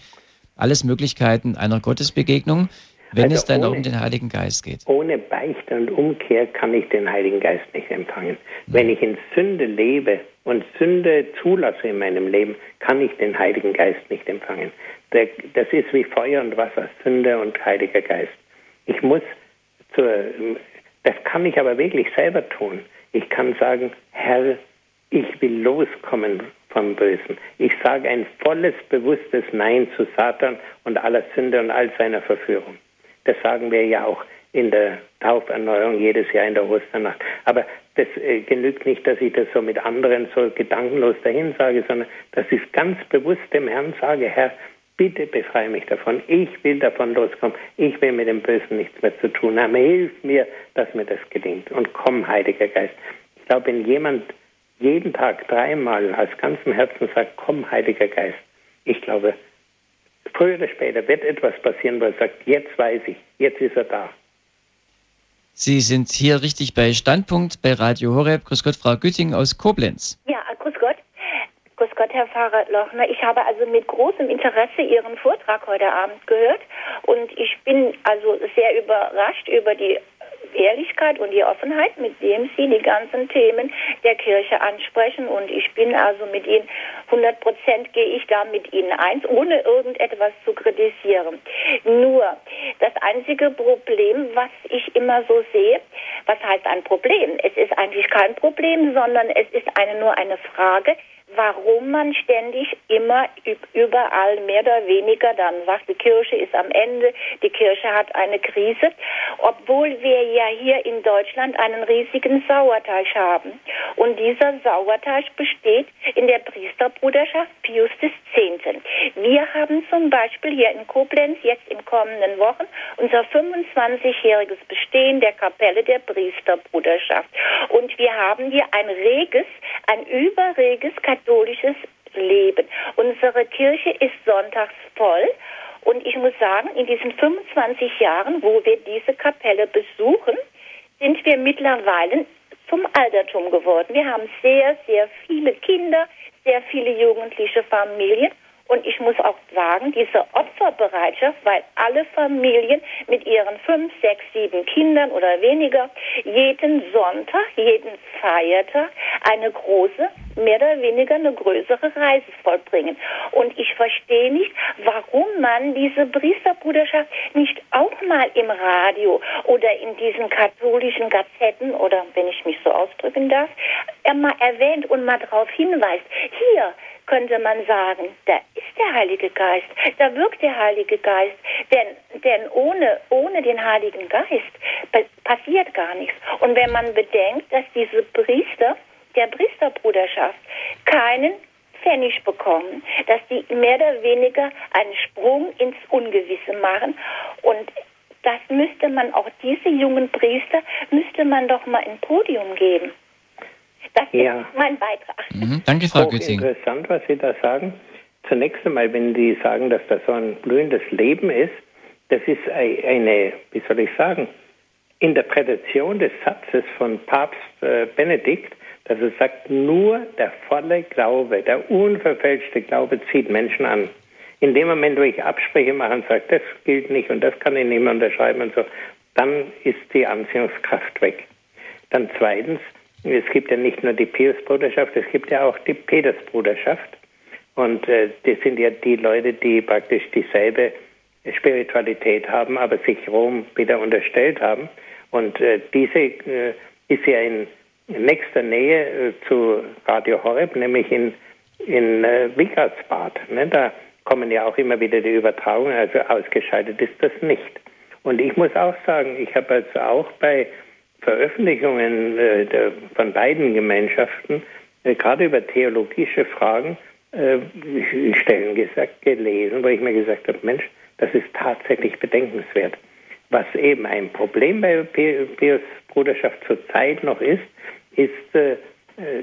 Alles Möglichkeiten einer Gottesbegegnung wenn also es dann ohne, um den Heiligen Geist geht. Ohne Beichte und Umkehr kann ich den Heiligen Geist nicht empfangen. Mhm. Wenn ich in Sünde lebe und Sünde zulasse in meinem Leben, kann ich den Heiligen Geist nicht empfangen. Das ist wie Feuer und Wasser, Sünde und Heiliger Geist. Ich muss zur, das kann ich aber wirklich selber tun. Ich kann sagen, Herr, ich will loskommen vom Bösen. Ich sage ein volles, bewusstes Nein zu Satan und aller Sünde und all seiner Verführung. Das sagen wir ja auch in der Tauferneuerung jedes Jahr in der Osternacht. Aber das äh, genügt nicht, dass ich das so mit anderen so gedankenlos dahin sage, sondern dass ich ganz bewusst dem Herrn sage, Herr, bitte befreie mich davon. Ich will davon loskommen. Ich will mit dem Bösen nichts mehr zu tun haben. Hilf mir, dass mir das gelingt. Und komm, Heiliger Geist. Ich glaube, wenn jemand jeden Tag dreimal aus ganzem Herzen sagt, komm, Heiliger Geist, ich glaube, früher oder später wird etwas passieren, wo er sagt, jetzt weiß ich, jetzt ist er da. Sie sind hier richtig bei Standpunkt bei Radio Horeb. Grüß Gott, Frau Gütting aus Koblenz. Ja, grüß Gott. Grüß Gott, Herr Pfarrer Lochner. Ich habe also mit großem Interesse Ihren Vortrag heute Abend gehört und ich bin also sehr überrascht über die Ehrlichkeit und die Offenheit, mit dem Sie die ganzen Themen der Kirche ansprechen. Und ich bin also mit Ihnen, 100 Prozent gehe ich da mit Ihnen eins, ohne irgendetwas zu kritisieren. Nur das einzige Problem, was ich immer so sehe, was heißt ein Problem? Es ist eigentlich kein Problem, sondern es ist eine, nur eine Frage, warum man ständig immer überall mehr oder weniger dann sagt, die Kirche ist am Ende, die Kirche hat eine Krise, obwohl wir ja hier in Deutschland einen riesigen Sauerteig haben. Und dieser Sauerteig besteht in der Priesterbruderschaft Pius X. Wir haben zum Beispiel hier in Koblenz jetzt in kommenden Wochen unser 25-jähriges Bestehen der Kapelle der Priesterbruderschaft. Und wir haben hier ein reges, ein überreges katholisches Leben. Unsere Kirche ist sonntags voll und ich muss sagen, in diesen 25 Jahren, wo wir diese Kapelle besuchen, sind wir mittlerweile zum Altertum geworden. Wir haben sehr, sehr viele Kinder, sehr viele jugendliche Familien und ich muss auch sagen, diese Opferbereitschaft, weil alle Familien mit ihren fünf, sechs, sieben Kindern oder weniger jeden Sonntag, jeden Feiertag eine große, mehr oder weniger eine größere Reise vollbringen. Und ich verstehe nicht, warum man diese Priesterbruderschaft nicht auch mal im Radio oder in diesen katholischen Gazetten oder wenn ich mich so ausdrücken darf, mal erwähnt und mal darauf hinweist. Hier, könnte man sagen, da ist der Heilige Geist, da wirkt der Heilige Geist, denn, denn ohne, ohne den Heiligen Geist passiert gar nichts. Und wenn man bedenkt, dass diese Priester der Priesterbruderschaft keinen Pfennig bekommen, dass die mehr oder weniger einen Sprung ins Ungewisse machen und das müsste man auch diese jungen Priester müsste man doch mal ein Podium geben. Das ja. ist mein Beitrag. Mhm. Danke, Frau Gützing. Interessant, was Sie da sagen. Zunächst einmal, wenn Sie sagen, dass das so ein blühendes Leben ist, das ist eine, wie soll ich sagen, Interpretation des Satzes von Papst äh, Benedikt, dass er sagt, nur der volle Glaube, der unverfälschte Glaube zieht Menschen an. In dem Moment, wo ich Abspreche mache und sage, das gilt nicht und das kann ich nicht mehr unterschreiben und so, dann ist die Anziehungskraft weg. Dann zweitens, es gibt ja nicht nur die Pius-Bruderschaft, es gibt ja auch die Peters-Bruderschaft. Und äh, das sind ja die Leute, die praktisch dieselbe Spiritualität haben, aber sich Rom wieder unterstellt haben. Und äh, diese äh, ist ja in nächster Nähe äh, zu Radio Horeb, nämlich in, in äh, Wickersbad. Ne? Da kommen ja auch immer wieder die Übertragungen, also ausgeschaltet ist das nicht. Und ich muss auch sagen, ich habe also auch bei Veröffentlichungen äh, der, von beiden Gemeinschaften, äh, gerade über theologische Fragen, äh, Stellen gesagt, gelesen, wo ich mir gesagt habe, Mensch, das ist tatsächlich bedenkenswert. Was eben ein Problem bei Pius Bruderschaft zurzeit noch ist, ist äh,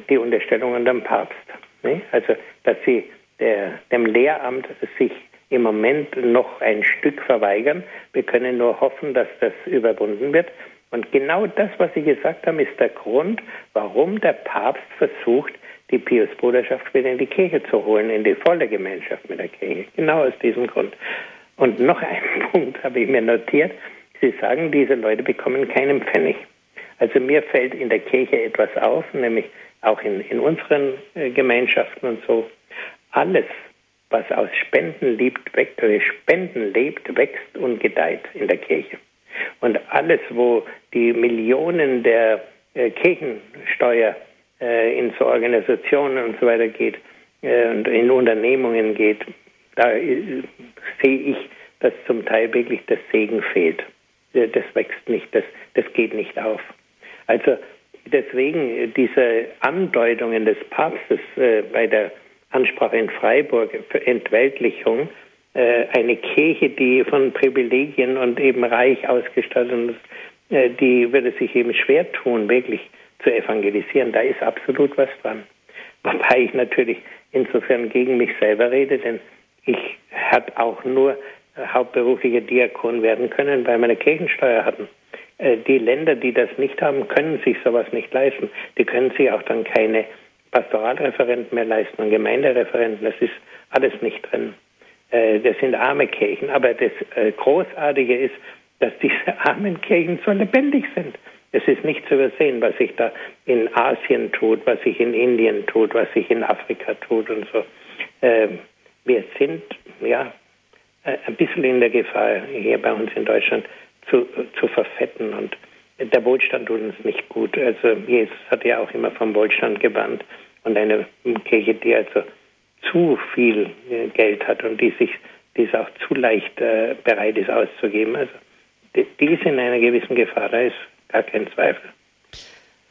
die Unterstellung an den Papst. Ne? Also, dass sie der, dem Lehramt sich im Moment noch ein Stück verweigern. Wir können nur hoffen, dass das überwunden wird. Und genau das, was Sie gesagt haben, ist der Grund, warum der Papst versucht, die Pius-Bruderschaft wieder in die Kirche zu holen, in die volle Gemeinschaft mit der Kirche. Genau aus diesem Grund. Und noch einen Punkt habe ich mir notiert. Sie sagen, diese Leute bekommen keinen Pfennig. Also mir fällt in der Kirche etwas auf, nämlich auch in, in unseren äh, Gemeinschaften und so. Alles, was aus Spenden lebt, wächst, Spenden lebt, wächst und gedeiht in der Kirche. Und alles, wo die Millionen der äh, Kirchensteuer äh, in so Organisationen und so weiter geht äh, und in Unternehmungen geht, da äh, sehe ich, dass zum Teil wirklich das Segen fehlt. Äh, das wächst nicht, das, das geht nicht auf. Also deswegen diese Andeutungen des Papstes äh, bei der Ansprache in Freiburg für Entweltlichung äh, eine Kirche, die von Privilegien und eben reich ausgestattet ist, äh, die würde sich eben schwer tun, wirklich zu evangelisieren. Da ist absolut was dran. Wobei ich natürlich insofern gegen mich selber rede, denn ich hätte auch nur hauptberuflicher Diakon werden können, weil wir eine Kirchensteuer hatten. Äh, die Länder, die das nicht haben, können sich sowas nicht leisten. Die können sich auch dann keine Pastoralreferenten mehr leisten und Gemeindereferenten. Das ist alles nicht drin. Äh, das sind arme Kirchen. Aber das äh, Großartige ist, dass diese armen Kirchen so lebendig sind. Es ist nicht zu übersehen, was sich da in Asien tut, was sich in Indien tut, was sich in Afrika tut und so. Ähm, wir sind ja ein bisschen in der Gefahr, hier bei uns in Deutschland zu, zu verfetten und der Wohlstand tut uns nicht gut. Also Jesus hat ja auch immer vom Wohlstand gewarnt und eine Kirche, die also zu viel äh, Geld hat und die sich die es auch zu leicht äh, bereit ist auszugeben. Also die, die ist in einer gewissen Gefahr, da ist gar kein Zweifel.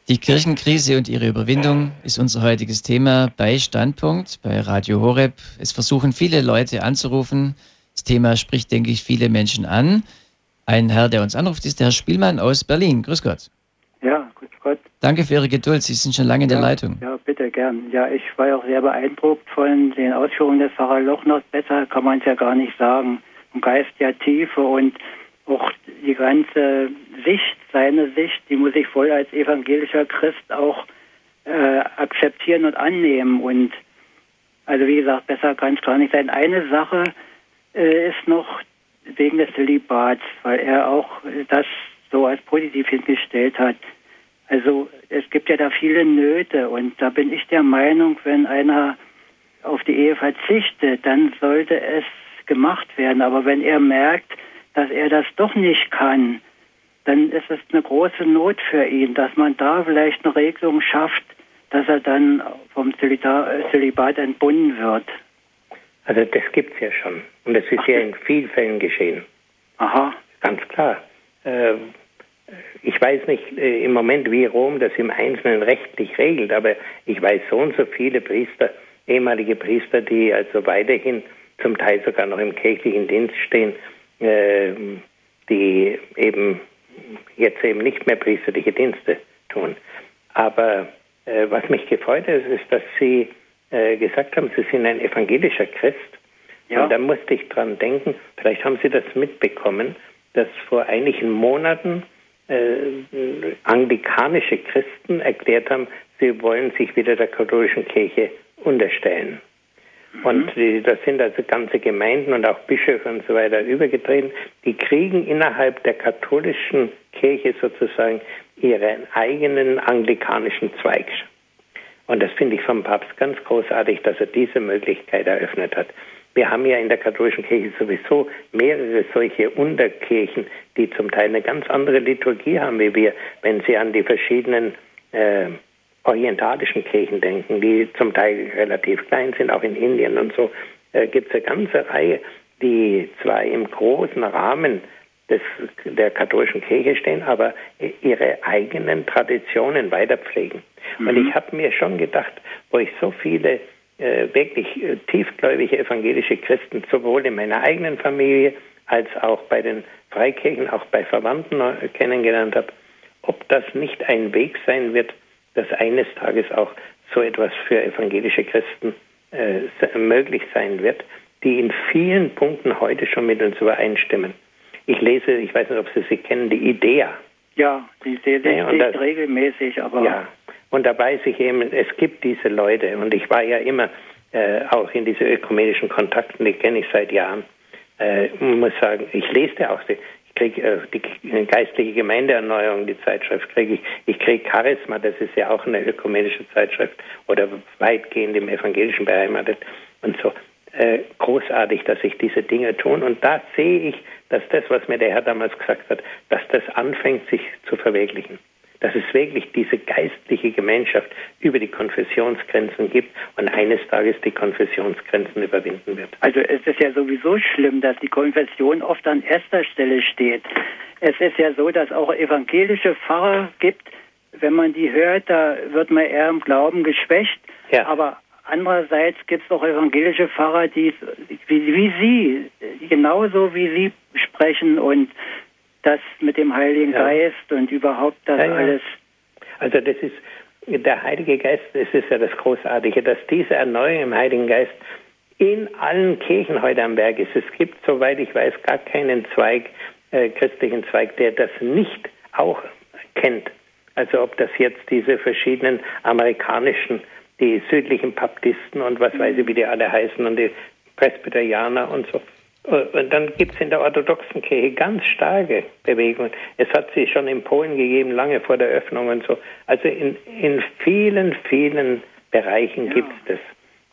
Die Kirchenkrise und ihre Überwindung ist unser heutiges Thema bei Standpunkt, bei Radio Horeb. Es versuchen viele Leute anzurufen. Das Thema spricht, denke ich, viele Menschen an. Ein Herr, der uns anruft, ist der Herr Spielmann aus Berlin. Grüß Gott. Gott. Danke für Ihre Geduld. Sie sind schon lange in ja, der Leitung. Ja, bitte gern. Ja, ich war ja auch sehr beeindruckt von den Ausführungen des Pfarrer Lochners. Besser kann man es ja gar nicht sagen. Im Geist ja Tiefe und auch die ganze Sicht, seine Sicht, die muss ich voll als evangelischer Christ auch äh, akzeptieren und annehmen. Und also wie gesagt, besser kann es gar nicht sein. Eine Sache äh, ist noch wegen des Zölibats, weil er auch das so als positiv hingestellt hat. Also es gibt ja da viele Nöte und da bin ich der Meinung, wenn einer auf die Ehe verzichtet, dann sollte es gemacht werden. Aber wenn er merkt, dass er das doch nicht kann, dann ist es eine große Not für ihn, dass man da vielleicht eine Regelung schafft, dass er dann vom Zölibat entbunden wird. Also das gibt es ja schon. Und das ist Ach, ja in vielen Fällen geschehen. Aha. Ganz klar. Äh, ich weiß nicht äh, im Moment, wie Rom das im Einzelnen rechtlich regelt, aber ich weiß so und so viele Priester, ehemalige Priester, die also weiterhin zum Teil sogar noch im kirchlichen Dienst stehen, äh, die eben jetzt eben nicht mehr priesterliche Dienste tun. Aber äh, was mich gefreut hat, ist, dass Sie äh, gesagt haben, Sie sind ein evangelischer Christ. Ja. Und da musste ich dran denken, vielleicht haben Sie das mitbekommen, dass vor einigen Monaten äh, anglikanische Christen erklärt haben, sie wollen sich wieder der katholischen Kirche unterstellen. Mhm. Und die, das sind also ganze Gemeinden und auch Bischöfe und so weiter übergetreten. Die kriegen innerhalb der katholischen Kirche sozusagen ihren eigenen anglikanischen Zweig. Und das finde ich vom Papst ganz großartig, dass er diese Möglichkeit eröffnet hat. Wir haben ja in der katholischen Kirche sowieso mehrere solche Unterkirchen, die zum Teil eine ganz andere Liturgie haben wie wir, wenn Sie an die verschiedenen äh, orientalischen Kirchen denken, die zum Teil relativ klein sind, auch in Indien und so, äh, gibt es eine ganze Reihe, die zwar im großen Rahmen des, der katholischen Kirche stehen, aber ihre eigenen Traditionen weiterpflegen. Mhm. Und ich habe mir schon gedacht, wo ich so viele wirklich äh, tiefgläubige evangelische Christen sowohl in meiner eigenen Familie als auch bei den Freikirchen, auch bei Verwandten äh, kennengelernt habe, ob das nicht ein Weg sein wird, dass eines Tages auch so etwas für evangelische Christen äh, möglich sein wird, die in vielen Punkten heute schon mit uns übereinstimmen. Ich lese, ich weiß nicht, ob Sie sie kennen, die Idea. Ja, die sehe ich ja, regelmäßig, aber. Ja, und da weiß ich eben, es gibt diese Leute und ich war ja immer äh, auch in diese ökumenischen Kontakten, die kenne ich seit Jahren. Äh, muss sagen, ich lese auch, die, ich kriege äh, die geistliche Gemeindeerneuerung, die Zeitschrift kriege ich. Ich kriege Charisma, das ist ja auch eine ökumenische Zeitschrift oder weitgehend im Evangelischen beheimatet und so. Äh, großartig, dass sich diese Dinge tun. Und da sehe ich, dass das, was mir der Herr damals gesagt hat, dass das anfängt, sich zu verwirklichen dass es wirklich diese geistliche Gemeinschaft über die Konfessionsgrenzen gibt und eines Tages die Konfessionsgrenzen überwinden wird. Also es ist ja sowieso schlimm, dass die Konfession oft an erster Stelle steht. Es ist ja so, dass auch evangelische Pfarrer gibt, wenn man die hört, da wird man eher im Glauben geschwächt. Ja. Aber andererseits gibt es auch evangelische Pfarrer, die wie, wie Sie, genauso wie Sie sprechen und das mit dem Heiligen ja. Geist und überhaupt das ja, ja. alles. Also das ist der Heilige Geist, das ist ja das Großartige, dass diese Erneuerung im Heiligen Geist in allen Kirchen heute am Werk ist. Es gibt, soweit ich weiß, gar keinen Zweig, äh, christlichen Zweig, der das nicht auch kennt. Also ob das jetzt diese verschiedenen amerikanischen, die südlichen Baptisten und was weiß ich, wie die alle heißen und die Presbyterianer und so. Und dann gibt es in der orthodoxen Kirche ganz starke Bewegungen. Es hat sie schon in Polen gegeben, lange vor der Öffnung und so. Also in, in vielen, vielen Bereichen ja. gibt es das.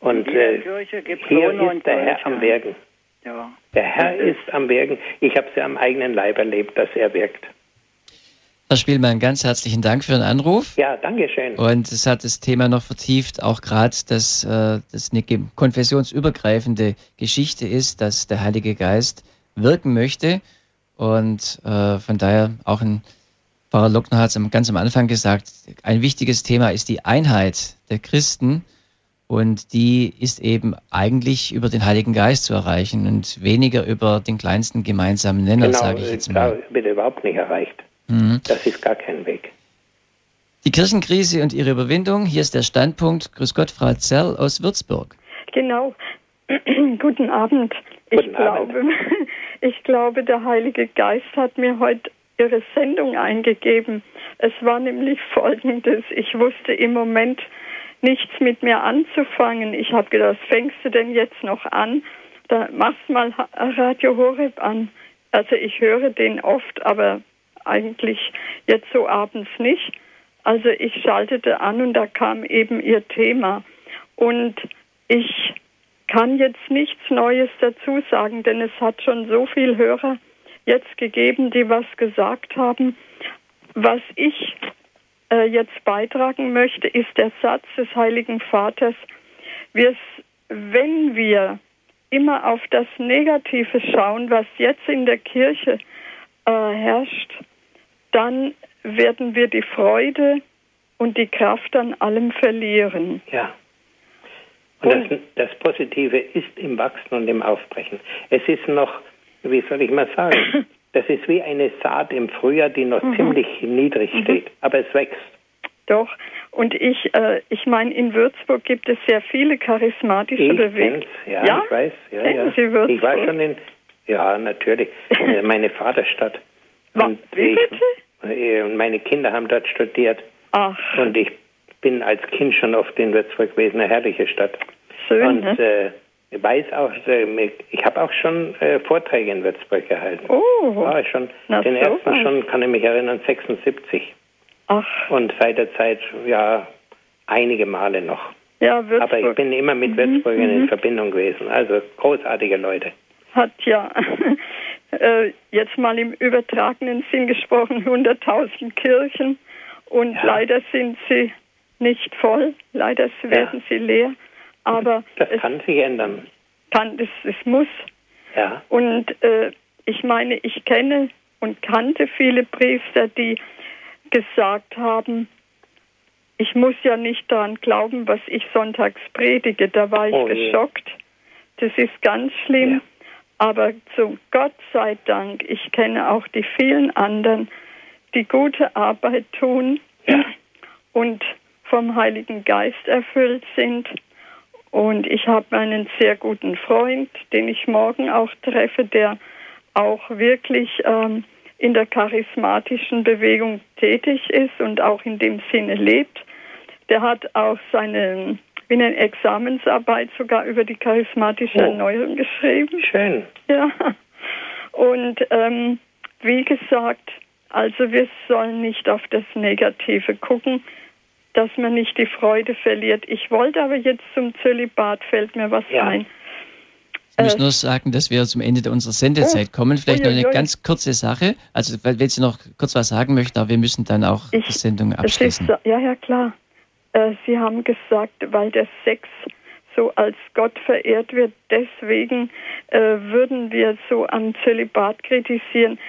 Und äh, hier ist der Herr am Werken. Ja. Der Herr ist am Werken. Ich habe es ja am eigenen Leib erlebt, dass er wirkt. Herr Spielmann, ganz herzlichen Dank für den Anruf. Ja, danke schön. Und es hat das Thema noch vertieft, auch gerade, dass äh, das eine konfessionsübergreifende Geschichte ist, dass der Heilige Geist wirken möchte. Und äh, von daher auch ein Pfarrer Lockner hat es ganz am Anfang gesagt, ein wichtiges Thema ist die Einheit der Christen. Und die ist eben eigentlich über den Heiligen Geist zu erreichen und weniger über den kleinsten gemeinsamen Nenner, genau, sage ich jetzt mal. Da wird überhaupt nicht erreicht. Mhm. Das ist gar kein Weg. Die Kirchenkrise und ihre Überwindung. Hier ist der Standpunkt. Grüß Gott, Frau Zerl aus Würzburg. Genau. Guten Abend. Guten ich, Abend. Glaube, ich glaube, der Heilige Geist hat mir heute Ihre Sendung eingegeben. Es war nämlich folgendes. Ich wusste im Moment nichts mit mir anzufangen. Ich habe gedacht, fängst du denn jetzt noch an? Da machst mal Radio Horeb an. Also ich höre den oft, aber eigentlich jetzt so abends nicht. Also ich schaltete an und da kam eben ihr Thema. Und ich kann jetzt nichts Neues dazu sagen, denn es hat schon so viele Hörer jetzt gegeben, die was gesagt haben. Was ich äh, jetzt beitragen möchte, ist der Satz des Heiligen Vaters, wenn wir immer auf das Negative schauen, was jetzt in der Kirche äh, herrscht, dann werden wir die Freude und die Kraft an allem verlieren. Ja. Und, und das, das, Positive ist im Wachsen und im Aufbrechen. Es ist noch, wie soll ich mal sagen, das ist wie eine Saat im Frühjahr, die noch mhm. ziemlich niedrig mhm. steht, aber es wächst. Doch. Und ich, äh, ich meine, in Würzburg gibt es sehr viele charismatische Bewegungen. Ja, ja, ich weiß. Ja, ja. Sie Würzburg? Ich war schon in, ja, natürlich, äh, meine Vaterstadt. Und Wie bitte? Äh, und meine Kinder haben dort studiert. Ach. Und ich bin als Kind schon oft in Würzburg gewesen, eine herrliche Stadt. Schön, und ne? äh, ich weiß auch, äh, ich habe auch schon äh, Vorträge in Würzburg gehalten. Oh, war schon, Na, den so ersten was. schon, kann ich mich erinnern, 76. Ach. Und seit der Zeit, ja, einige Male noch. Ja, Würzburg. Aber ich bin immer mit Würzburgern mhm. in mhm. Verbindung gewesen. Also großartige Leute. Hat ja äh, jetzt mal im übertragenen Sinn gesprochen 100.000 Kirchen und ja. leider sind sie nicht voll, leider werden ja. sie leer. Aber das kann sich ändern. Kann, es, es muss. Ja. Und äh, ich meine, ich kenne und kannte viele Priester, die gesagt haben, ich muss ja nicht daran glauben, was ich sonntags predige. Da war ich oh, geschockt. Das ist ganz schlimm. Aber zu Gott sei Dank, ich kenne auch die vielen anderen, die gute Arbeit tun ja. und vom Heiligen Geist erfüllt sind. Und ich habe einen sehr guten Freund, den ich morgen auch treffe, der auch wirklich ähm, in der charismatischen Bewegung tätig ist und auch in dem Sinne lebt. Der hat auch seine bin in Examensarbeit sogar über die charismatische oh. Erneuerung geschrieben. Schön. Ja. Und ähm, wie gesagt, also wir sollen nicht auf das Negative gucken, dass man nicht die Freude verliert. Ich wollte aber jetzt zum Zölibat, fällt mir was ja. ein. Ich muss äh, nur sagen, dass wir zum Ende unserer Sendezeit oh, kommen. Vielleicht noch eine ui. ganz kurze Sache. Also, wenn Sie noch kurz was sagen möchten, aber wir müssen dann auch ich, die Sendung abschließen. Ist, ja, ja, klar. Äh, Sie haben gesagt, weil der Sex so als Gott verehrt wird, deswegen äh, würden wir so am Zölibat kritisieren.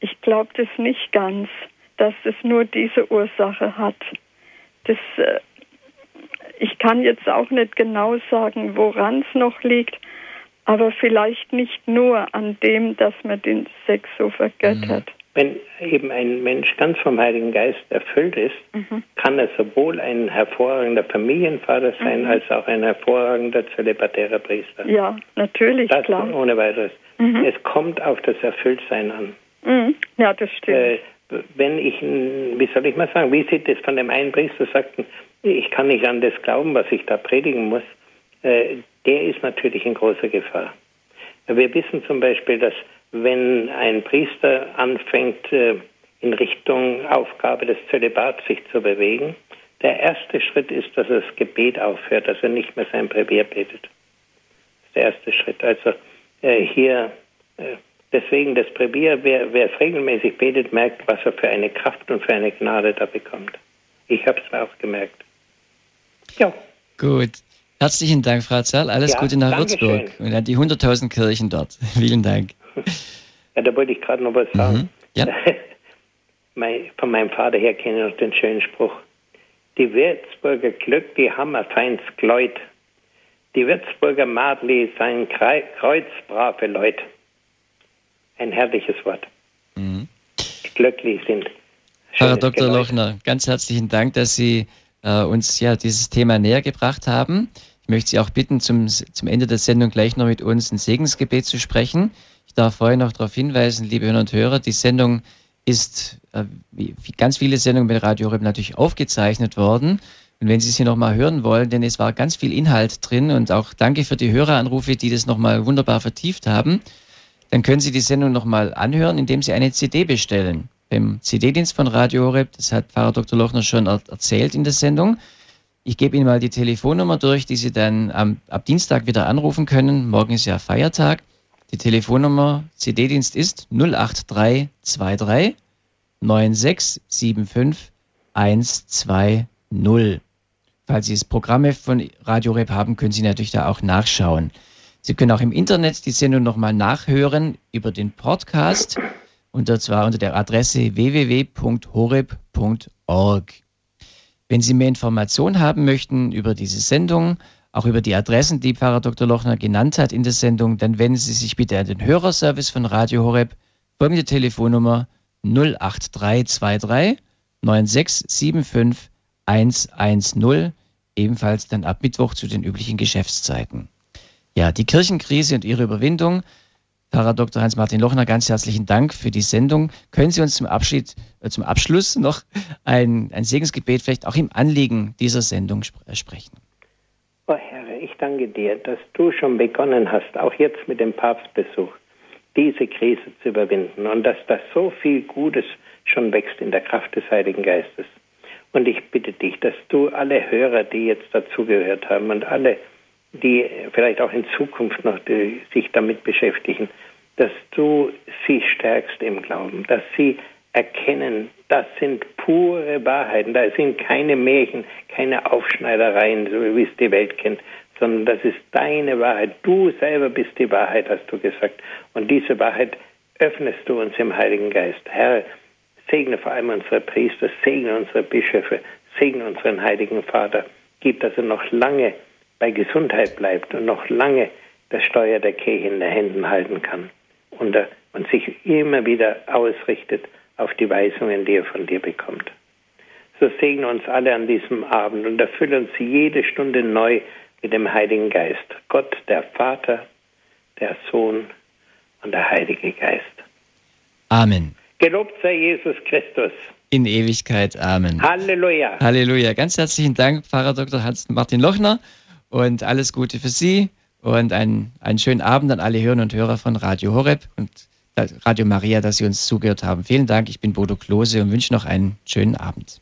Ich glaube das nicht ganz, dass es nur diese Ursache hat. Das, äh, ich kann jetzt auch nicht genau sagen, woran es noch liegt, aber vielleicht nicht nur an dem, dass man den Sex so vergöttert. Wenn eben ein Mensch ganz vom Heiligen Geist erfüllt ist, mhm. kann er sowohl ein hervorragender Familienvater sein, mhm. als auch ein hervorragender zölibatärer Priester. Ja, natürlich, das klar. Ohne weiteres. Mhm. Es kommt auf das Erfülltsein an. Mhm. Ja, das stimmt. Äh, wenn ich, wie soll ich mal sagen, wie sieht es von dem einen Priester sagten, ich kann nicht an das glauben, was ich da predigen muss, äh, der ist natürlich in großer Gefahr. Wir wissen zum Beispiel, dass wenn ein Priester anfängt, äh, in Richtung Aufgabe des Zölibats sich zu bewegen, der erste Schritt ist, dass er das Gebet aufhört, dass er nicht mehr sein Brevier betet. Das ist der erste Schritt. Also äh, hier, äh, deswegen das Brevier, wer, wer es regelmäßig betet, merkt, was er für eine Kraft und für eine Gnade da bekommt. Ich habe es auch gemerkt. Ja. Gut. Herzlichen Dank, Frau Zerl. Alles ja, Gute nach Würzburg und an die 100.000 Kirchen dort. Vielen Dank. Ja, da wollte ich gerade noch was sagen. Mhm. Ja. Von meinem Vater her kenne ich noch den schönen Spruch. Die Würzburger Glück, die Hammer feins Gleut. Die Würzburger Madli sein kreuzbrave Leut. Ein herrliches Wort. Mhm. Glücklich sind. Herr Dr. Geläut. Lochner, ganz herzlichen Dank, dass Sie äh, uns ja dieses Thema näher gebracht haben. Ich möchte Sie auch bitten, zum, zum Ende der Sendung gleich noch mit uns ein Segensgebet zu sprechen. Ich darf vorher noch darauf hinweisen, liebe Hörer und Hörer, die Sendung ist, äh, wie ganz viele Sendungen bei Radio Horeb natürlich aufgezeichnet worden. Und wenn Sie sie nochmal hören wollen, denn es war ganz viel Inhalt drin und auch danke für die Höreranrufe, die das nochmal wunderbar vertieft haben, dann können Sie die Sendung nochmal anhören, indem Sie eine CD bestellen. Beim CD-Dienst von Radio Horeb, das hat Pfarrer Dr. Lochner schon er erzählt in der Sendung. Ich gebe Ihnen mal die Telefonnummer durch, die Sie dann am, ab Dienstag wieder anrufen können. Morgen ist ja Feiertag. Die Telefonnummer CD-Dienst ist 08323 9675 120. Falls Sie das Programme von Radio Rep haben, können Sie natürlich da auch nachschauen. Sie können auch im Internet die Sendung nochmal nachhören über den Podcast und zwar unter der Adresse www.horeb.org. Wenn Sie mehr Informationen haben möchten über diese Sendung, auch über die Adressen, die Pfarrer Dr. Lochner genannt hat in der Sendung, dann wenden Sie sich bitte an den Hörerservice von Radio Horeb. Folgende Telefonnummer 08323 9675 110, ebenfalls dann ab Mittwoch zu den üblichen Geschäftszeiten. Ja, die Kirchenkrise und ihre Überwindung. Pfarrer Dr. Hans-Martin Lochner, ganz herzlichen Dank für die Sendung. Können Sie uns zum, Abschied, äh, zum Abschluss noch ein, ein Segensgebet vielleicht auch im Anliegen dieser Sendung sp äh, Oh Herr, ich danke dir, dass du schon begonnen hast, auch jetzt mit dem Papstbesuch, diese Krise zu überwinden und dass da so viel Gutes schon wächst in der Kraft des Heiligen Geistes. Und ich bitte dich, dass du alle Hörer, die jetzt dazugehört haben und alle, die vielleicht auch in Zukunft noch die, sich damit beschäftigen, dass du sie stärkst im Glauben, dass sie erkennen, das sind pure Wahrheiten, da sind keine Märchen, keine Aufschneidereien, so wie es die Welt kennt, sondern das ist deine Wahrheit. Du selber bist die Wahrheit, hast du gesagt. Und diese Wahrheit öffnest du uns im Heiligen Geist. Herr, segne vor allem unsere Priester, segne unsere Bischöfe, segne unseren Heiligen Vater. Gib, dass er noch lange bei Gesundheit bleibt und noch lange das Steuer der Kirche in den Händen halten kann und, und sich immer wieder ausrichtet auf die Weisungen, die er von dir bekommt. So segne uns alle an diesem Abend und erfülle uns jede Stunde neu mit dem Heiligen Geist. Gott, der Vater, der Sohn und der Heilige Geist. Amen. Gelobt sei Jesus Christus. In Ewigkeit. Amen. Halleluja. Halleluja. Ganz herzlichen Dank, Pfarrer Dr. Hans-Martin Lochner und alles Gute für Sie und einen, einen schönen Abend an alle Hörer und Hörer von Radio Horeb und Radio Maria, dass Sie uns zugehört haben. Vielen Dank. Ich bin Bodo Klose und wünsche noch einen schönen Abend.